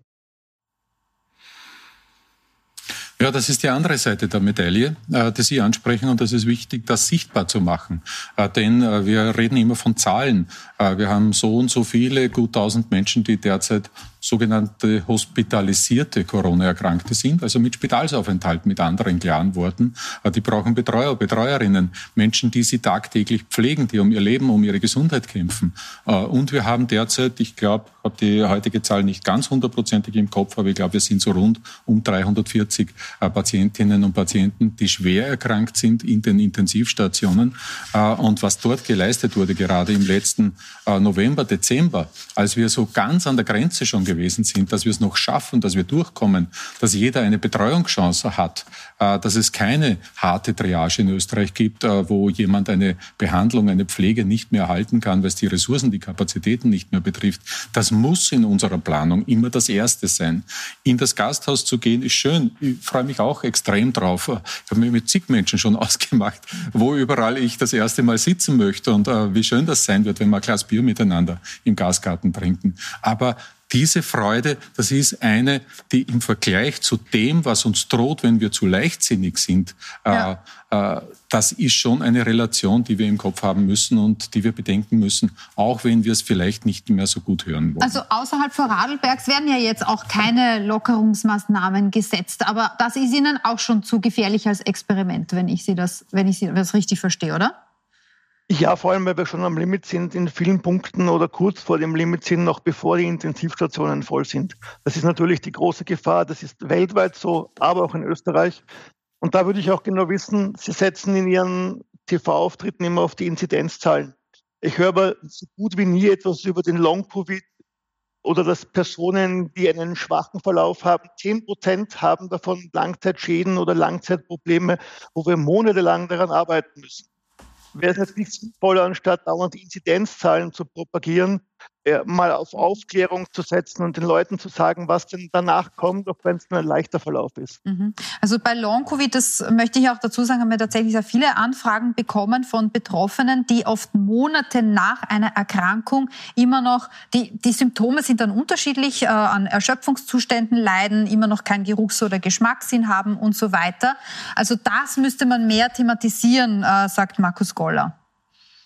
Ja, das ist die andere Seite der Medaille, äh, die Sie ansprechen und es ist wichtig, das sichtbar zu machen. Äh, denn äh, wir reden immer von Zahlen. Wir haben so und so viele, gut 1000 Menschen, die derzeit sogenannte hospitalisierte Corona-Erkrankte sind, also mit Spitalsaufenthalt, mit anderen klaren Worten. Äh, die brauchen Betreuer, Betreuerinnen, Menschen, die sie tagtäglich pflegen, die um ihr Leben, um ihre Gesundheit kämpfen. Äh, und wir haben derzeit, ich glaube, habe die heutige Zahl nicht ganz hundertprozentig im Kopf, aber ich glaube, wir sind so rund um 340 äh, Patientinnen und Patienten, die schwer erkrankt sind in den Intensivstationen. Und was dort geleistet wurde, gerade im letzten November, Dezember, als wir so ganz an der Grenze schon gewesen sind, dass wir es noch schaffen, dass wir durchkommen, dass jeder eine Betreuungschance hat, dass es keine harte Triage in Österreich gibt, wo jemand eine Behandlung, eine Pflege nicht mehr erhalten kann, weil es die Ressourcen, die Kapazitäten nicht mehr betrifft. Das muss in unserer Planung immer das Erste sein. In das Gasthaus zu gehen, ist schön. Ich freue mich auch extrem drauf. Ich habe mir mit zig Menschen schon <laughs> ausgemacht, wo überall ich das erste Mal sitzen möchte und äh, wie schön das sein wird, wenn wir ein Glas Bier miteinander im Gasgarten trinken. Aber diese Freude, das ist eine, die im Vergleich zu dem, was uns droht, wenn wir zu leichtsinnig sind, äh, ja. äh, das ist schon eine Relation, die wir im Kopf haben müssen und die wir bedenken müssen, auch wenn wir es vielleicht nicht mehr so gut hören wollen. Also außerhalb von Radlbergs werden ja jetzt auch keine Lockerungsmaßnahmen gesetzt, aber das ist Ihnen auch schon zu gefährlich als Experiment, wenn ich Sie das, wenn ich Sie das richtig verstehe, oder? Ja, vor allem, weil wir schon am Limit sind in vielen Punkten oder kurz vor dem Limit sind, noch bevor die Intensivstationen voll sind. Das ist natürlich die große Gefahr. Das ist weltweit so, aber auch in Österreich. Und da würde ich auch genau wissen, Sie setzen in Ihren TV-Auftritten immer auf die Inzidenzzahlen. Ich höre aber so gut wie nie etwas über den Long-Covid oder dass Personen, die einen schwachen Verlauf haben, 10 Prozent haben davon Langzeitschäden oder Langzeitprobleme, wo wir monatelang daran arbeiten müssen wäre es jetzt nicht sinnvoller, anstatt dauernd Inzidenzzahlen zu propagieren, mal auf Aufklärung zu setzen und den Leuten zu sagen, was denn danach kommt, auch wenn es nur ein leichter Verlauf ist. Mhm. Also bei Long-Covid, das möchte ich auch dazu sagen, haben wir tatsächlich sehr viele Anfragen bekommen von Betroffenen, die oft Monate nach einer Erkrankung immer noch, die, die Symptome sind dann unterschiedlich, äh, an Erschöpfungszuständen leiden, immer noch keinen Geruchs- oder Geschmackssinn haben und so weiter. Also das müsste man mehr thematisieren, äh, sagt Markus Goller.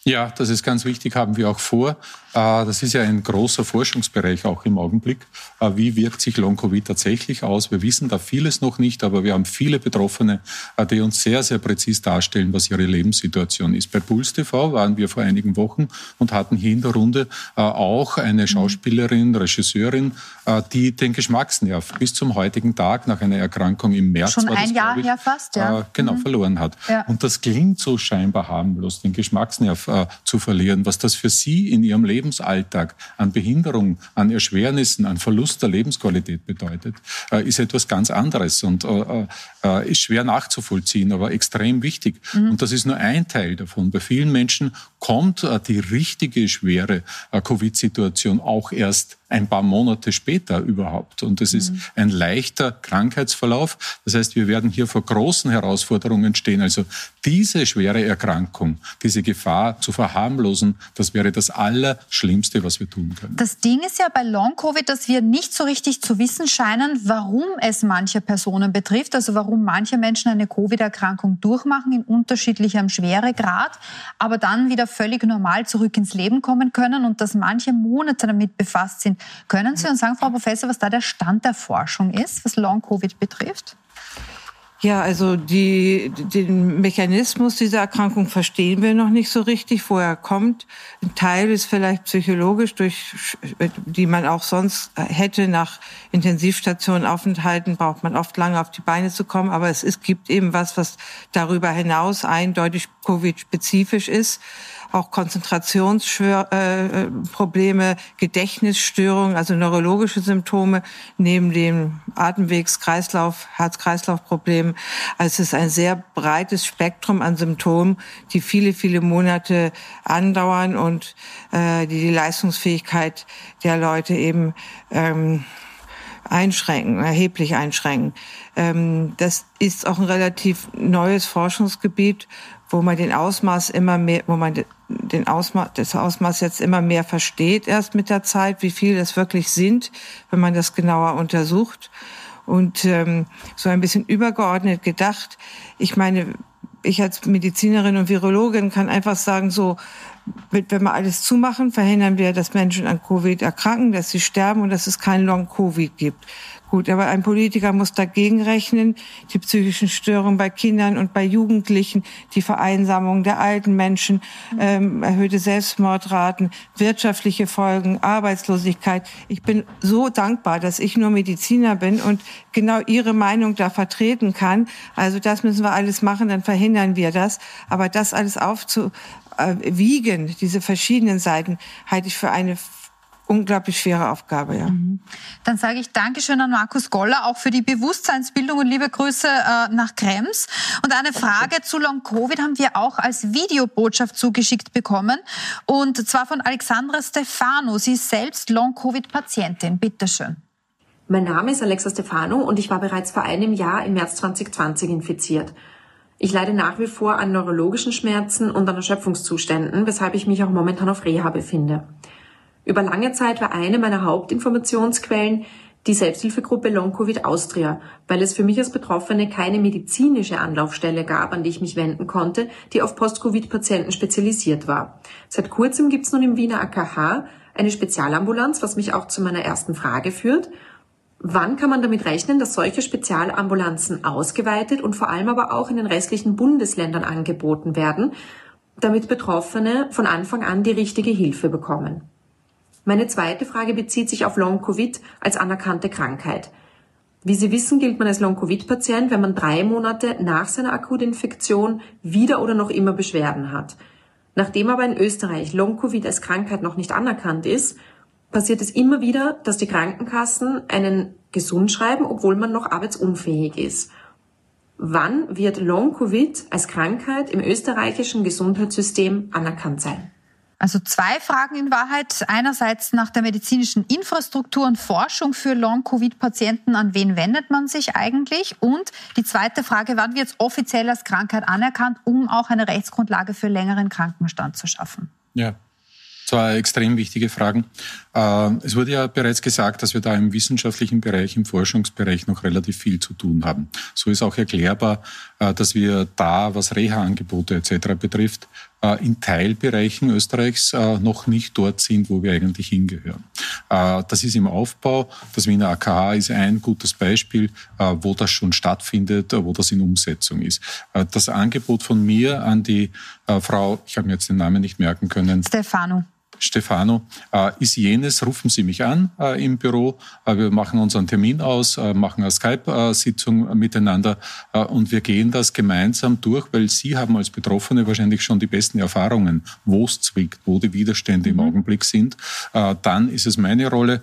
Ja, das ist ganz wichtig, haben wir auch vor. Äh, das ist ja ein großer Forschungsbereich auch im Augenblick. Äh, wie wirkt sich Long-Covid tatsächlich aus? Wir wissen da vieles noch nicht, aber wir haben viele Betroffene, äh, die uns sehr, sehr präzis darstellen, was ihre Lebenssituation ist. Bei Puls TV waren wir vor einigen Wochen und hatten hier in der Runde auch eine mhm. Schauspielerin, Regisseurin, die den Geschmacksnerv bis zum heutigen Tag nach einer Erkrankung im März Schon ein das, Jahr ich, her fast, ja. Genau, mhm. verloren hat. Ja. Und das klingt so scheinbar harmlos, den Geschmacksnerv zu verlieren. Was das für sie in ihrem Leben Lebensalltag an Behinderung, an Erschwernissen, an Verlust der Lebensqualität bedeutet, äh, ist etwas ganz anderes und äh, äh, ist schwer nachzuvollziehen, aber extrem wichtig. Mhm. Und das ist nur ein Teil davon. Bei vielen Menschen kommt die richtige schwere Covid-Situation auch erst ein paar Monate später überhaupt. Und es ist mhm. ein leichter Krankheitsverlauf. Das heißt, wir werden hier vor großen Herausforderungen stehen. Also diese schwere Erkrankung, diese Gefahr zu verharmlosen, das wäre das Allerschlimmste, was wir tun können. Das Ding ist ja bei Long-Covid, dass wir nicht so richtig zu wissen scheinen, warum es manche Personen betrifft, also warum manche Menschen eine Covid-Erkrankung durchmachen in unterschiedlichem Schweregrad, aber dann wieder völlig normal zurück ins Leben kommen können und dass manche Monate damit befasst sind, können Sie uns sagen, Frau Professor, was da der Stand der Forschung ist, was Long-Covid betrifft? Ja, also die, den Mechanismus dieser Erkrankung verstehen wir noch nicht so richtig, wo er kommt. Ein Teil ist vielleicht psychologisch, durch die man auch sonst hätte nach Intensivstationen Aufenthalten, braucht man oft lange auf die Beine zu kommen. Aber es, es gibt eben was, was darüber hinaus eindeutig Covid-spezifisch ist auch Konzentrationsprobleme, Gedächtnisstörungen, also neurologische Symptome neben dem Atemwegs-Kreislauf, Herz-Kreislauf-Problemen. Also es ist ein sehr breites Spektrum an Symptomen, die viele, viele Monate andauern und äh, die die Leistungsfähigkeit der Leute eben ähm, einschränken, erheblich einschränken. Ähm, das ist auch ein relativ neues Forschungsgebiet, wo man den Ausmaß immer mehr, wo man den Ausmaß, das Ausmaß jetzt immer mehr versteht erst mit der Zeit, wie viel das wirklich sind, wenn man das genauer untersucht. Und ähm, so ein bisschen übergeordnet gedacht, ich meine, ich als Medizinerin und Virologin kann einfach sagen, so wenn wir alles zumachen, verhindern wir, dass Menschen an Covid erkranken, dass sie sterben und dass es kein Long-Covid gibt. Gut, aber ein Politiker muss dagegen rechnen, die psychischen Störungen bei Kindern und bei Jugendlichen, die Vereinsamung der alten Menschen, ähm, erhöhte Selbstmordraten, wirtschaftliche Folgen, Arbeitslosigkeit. Ich bin so dankbar, dass ich nur Mediziner bin und genau Ihre Meinung da vertreten kann. Also das müssen wir alles machen, dann verhindern wir das. Aber das alles aufzuwiegen, diese verschiedenen Seiten, halte ich für eine unglaublich schwere Aufgabe, ja. Mhm. Dann sage ich Dankeschön an Markus Goller auch für die Bewusstseinsbildung und liebe Grüße äh, nach Krems. Und eine Frage zu Long Covid haben wir auch als Videobotschaft zugeschickt bekommen. Und zwar von Alexandra Stefano. Sie ist selbst Long Covid Patientin. Bitteschön. Mein Name ist Alexa Stefano und ich war bereits vor einem Jahr im März 2020 infiziert. Ich leide nach wie vor an neurologischen Schmerzen und an Erschöpfungszuständen, weshalb ich mich auch momentan auf Reha befinde. Über lange Zeit war eine meiner Hauptinformationsquellen die Selbsthilfegruppe Long Covid Austria, weil es für mich als Betroffene keine medizinische Anlaufstelle gab, an die ich mich wenden konnte, die auf Post-Covid-Patienten spezialisiert war. Seit kurzem gibt es nun im Wiener AKH eine Spezialambulanz, was mich auch zu meiner ersten Frage führt. Wann kann man damit rechnen, dass solche Spezialambulanzen ausgeweitet und vor allem aber auch in den restlichen Bundesländern angeboten werden, damit Betroffene von Anfang an die richtige Hilfe bekommen? Meine zweite Frage bezieht sich auf Long-Covid als anerkannte Krankheit. Wie Sie wissen, gilt man als Long-Covid-Patient, wenn man drei Monate nach seiner Akutinfektion wieder oder noch immer Beschwerden hat. Nachdem aber in Österreich Long-Covid als Krankheit noch nicht anerkannt ist, passiert es immer wieder, dass die Krankenkassen einen gesund schreiben, obwohl man noch arbeitsunfähig ist. Wann wird Long-Covid als Krankheit im österreichischen Gesundheitssystem anerkannt sein? Also zwei Fragen in Wahrheit. Einerseits nach der medizinischen Infrastruktur und Forschung für Long-Covid-Patienten. An wen wendet man sich eigentlich? Und die zweite Frage, wann wird es offiziell als Krankheit anerkannt, um auch eine Rechtsgrundlage für längeren Krankenstand zu schaffen? Ja, zwei extrem wichtige Fragen. Äh, es wurde ja bereits gesagt, dass wir da im wissenschaftlichen Bereich, im Forschungsbereich noch relativ viel zu tun haben. So ist auch erklärbar, äh, dass wir da, was Reha-Angebote etc. betrifft, in Teilbereichen Österreichs noch nicht dort sind, wo wir eigentlich hingehören. Das ist im Aufbau. Das Wiener AKH ist ein gutes Beispiel, wo das schon stattfindet, wo das in Umsetzung ist. Das Angebot von mir an die Frau, ich habe mir jetzt den Namen nicht merken können. Stefano. Stefano, äh, ist jenes, rufen Sie mich an äh, im Büro, äh, wir machen unseren Termin aus, machen eine Skype-Sitzung miteinander und wir gehen das gemeinsam durch, weil Sie haben als Betroffene wahrscheinlich schon die besten Erfahrungen, wo es zwickt, wo die Widerstände mhm. im Augenblick sind. Dann ist es meine Rolle,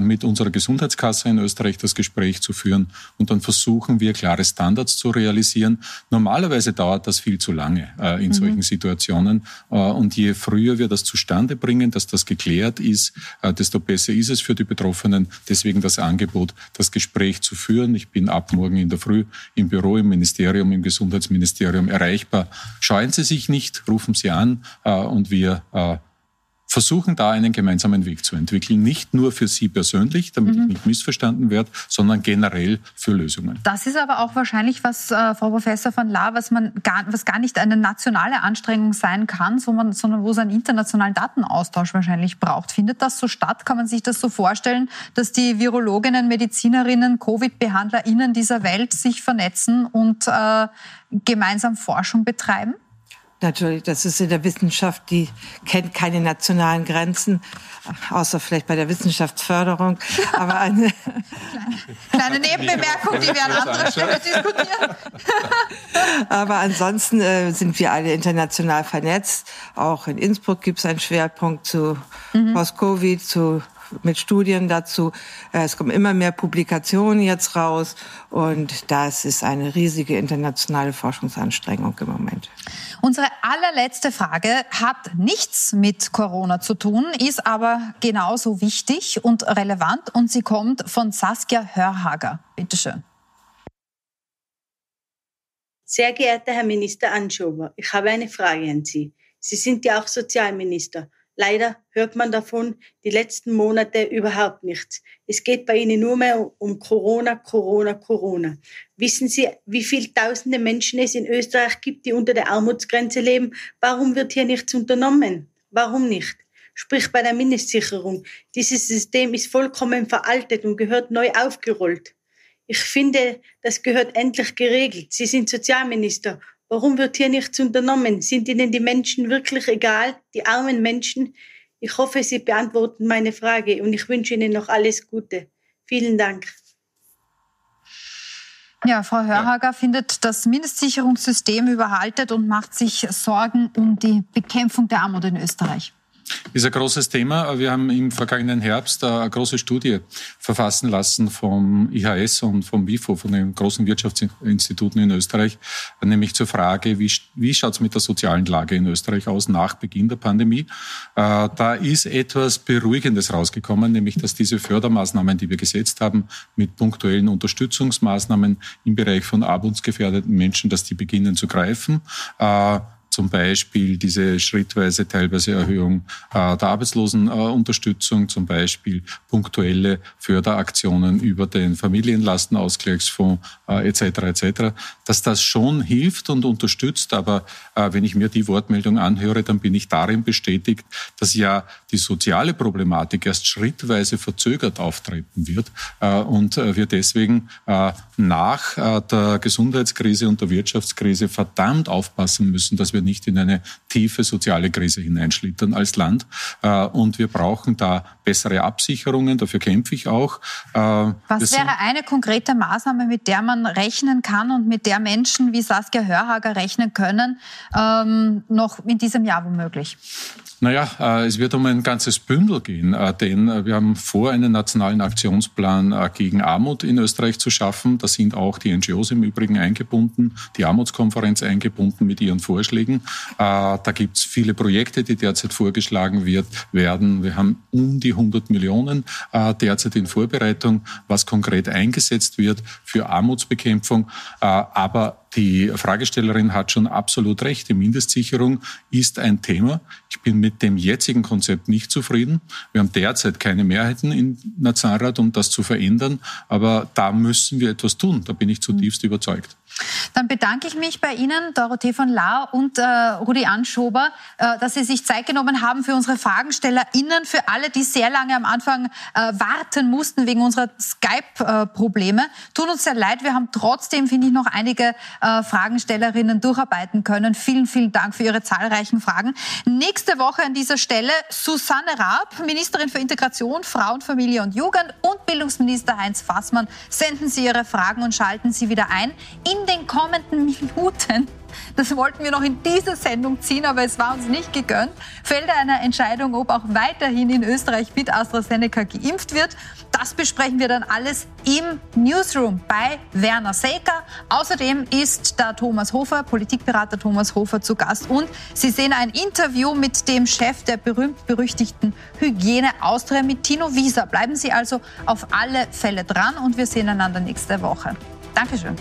mit unserer Gesundheitskasse in Österreich das Gespräch zu führen und dann versuchen wir, klare Standards zu realisieren. Normalerweise dauert das viel zu lange in mhm. solchen Situationen und je früher wir das zustande bringen, bringen, dass das geklärt ist, äh, desto besser ist es für die Betroffenen. Deswegen das Angebot, das Gespräch zu führen. Ich bin ab morgen in der Früh im Büro, im Ministerium, im Gesundheitsministerium erreichbar. Scheuen Sie sich nicht, rufen Sie an äh, und wir äh, versuchen da einen gemeinsamen Weg zu entwickeln. Nicht nur für Sie persönlich, damit mhm. ich nicht missverstanden werde, sondern generell für Lösungen. Das ist aber auch wahrscheinlich was, äh, Frau Professor von La, was man gar, was gar nicht eine nationale Anstrengung sein kann, sondern, sondern wo es einen internationalen Datenaustausch wahrscheinlich braucht. Findet das so statt? Kann man sich das so vorstellen, dass die Virologinnen, Medizinerinnen, Covid-BehandlerInnen dieser Welt sich vernetzen und äh, gemeinsam Forschung betreiben? Natürlich, das ist in der Wissenschaft, die kennt keine nationalen Grenzen, außer vielleicht bei der Wissenschaftsförderung. Aber eine <laughs> kleine Nebenbemerkung, die wir an anderer Stelle diskutieren. <laughs> Aber ansonsten äh, sind wir alle international vernetzt. Auch in Innsbruck gibt es einen Schwerpunkt zu mhm. Post-Covid, zu mit Studien dazu. Äh, es kommen immer mehr Publikationen jetzt raus und das ist eine riesige internationale Forschungsanstrengung im Moment. Unsere allerletzte Frage hat nichts mit Corona zu tun, ist aber genauso wichtig und relevant und sie kommt von Saskia Hörhager. Bitte schön. Sehr geehrter Herr Minister Anschober, ich habe eine Frage an Sie. Sie sind ja auch Sozialminister. Leider hört man davon die letzten Monate überhaupt nichts. Es geht bei Ihnen nur mehr um Corona, Corona, Corona. Wissen Sie, wie viele tausende Menschen es in Österreich gibt, die unter der Armutsgrenze leben? Warum wird hier nichts unternommen? Warum nicht? Sprich bei der Mindestsicherung. Dieses System ist vollkommen veraltet und gehört neu aufgerollt. Ich finde, das gehört endlich geregelt. Sie sind Sozialminister. Warum wird hier nichts unternommen? Sind Ihnen die Menschen wirklich egal, die armen Menschen? Ich hoffe, Sie beantworten meine Frage und ich wünsche Ihnen noch alles Gute. Vielen Dank. Ja, Frau Hörhager ja. findet das Mindestsicherungssystem überhaltet und macht sich Sorgen um die Bekämpfung der Armut in Österreich ist ein großes Thema. Wir haben im vergangenen Herbst eine große Studie verfassen lassen vom IHS und vom WIFO, von den großen Wirtschaftsinstituten in Österreich, nämlich zur Frage, wie, wie schaut es mit der sozialen Lage in Österreich aus nach Beginn der Pandemie. Äh, da ist etwas Beruhigendes rausgekommen, nämlich dass diese Fördermaßnahmen, die wir gesetzt haben, mit punktuellen Unterstützungsmaßnahmen im Bereich von armutsgefährdeten Menschen, dass die beginnen zu greifen. Zum Beispiel diese schrittweise teilweise Erhöhung äh, der Arbeitslosenunterstützung, zum Beispiel punktuelle Förderaktionen über den Familienlastenausgleichsfonds äh, etc. etc. Dass das schon hilft und unterstützt, aber äh, wenn ich mir die Wortmeldung anhöre, dann bin ich darin bestätigt, dass ja die soziale Problematik erst schrittweise verzögert auftreten wird äh, und äh, wir deswegen äh, nach der Gesundheitskrise und der Wirtschaftskrise verdammt aufpassen müssen, dass wir nicht in eine tiefe soziale Krise hineinschlittern als Land. Äh, und wir brauchen da bessere Absicherungen, dafür kämpfe ich auch. Äh, Was wäre eine konkrete Maßnahme, mit der man rechnen kann und mit der Menschen wie Saskia Hörhager rechnen können, ähm, noch in diesem Jahr womöglich? Naja, äh, es wird um ein ganzes Bündel gehen, äh, denn äh, wir haben vor, einen nationalen Aktionsplan gegen Armut in Österreich zu schaffen. Da sind auch die NGOs im Übrigen eingebunden, die Armutskonferenz eingebunden mit ihren Vorschlägen. Da gibt es viele Projekte, die derzeit vorgeschlagen wird, werden. Wir haben um die 100 Millionen derzeit in Vorbereitung, was konkret eingesetzt wird für Armutsbekämpfung. Aber die Fragestellerin hat schon absolut recht. Die Mindestsicherung ist ein Thema. Ich bin mit dem jetzigen Konzept nicht zufrieden. Wir haben derzeit keine Mehrheiten im Nationalrat, um das zu verändern. Aber da müssen wir etwas tun. Da bin ich zutiefst überzeugt. Dann bedanke ich mich bei Ihnen, Dorothee von Lahr und äh, Rudi Anschober, äh, dass Sie sich Zeit genommen haben für unsere FragenstellerInnen, für alle, die sehr lange am Anfang äh, warten mussten wegen unserer Skype-Probleme. Tut uns sehr leid, wir haben trotzdem, finde ich, noch einige äh, Fragenstellerinnen durcharbeiten können. Vielen, vielen Dank für Ihre zahlreichen Fragen. Nächste Woche an dieser Stelle Susanne Raab, Ministerin für Integration, Frauen, Familie und Jugend und Bildungsminister Heinz Fassmann. Senden Sie Ihre Fragen und schalten Sie wieder ein. In den kommenden Minuten, das wollten wir noch in diese Sendung ziehen, aber es war uns nicht gegönnt, fällt eine Entscheidung, ob auch weiterhin in Österreich mit AstraZeneca geimpft wird. Das besprechen wir dann alles im Newsroom bei Werner Seeker. Außerdem ist da Thomas Hofer, Politikberater Thomas Hofer zu Gast und Sie sehen ein Interview mit dem Chef der berühmt-berüchtigten Hygiene Austria mit Tino Wieser. Bleiben Sie also auf alle Fälle dran und wir sehen einander nächste Woche. Dankeschön.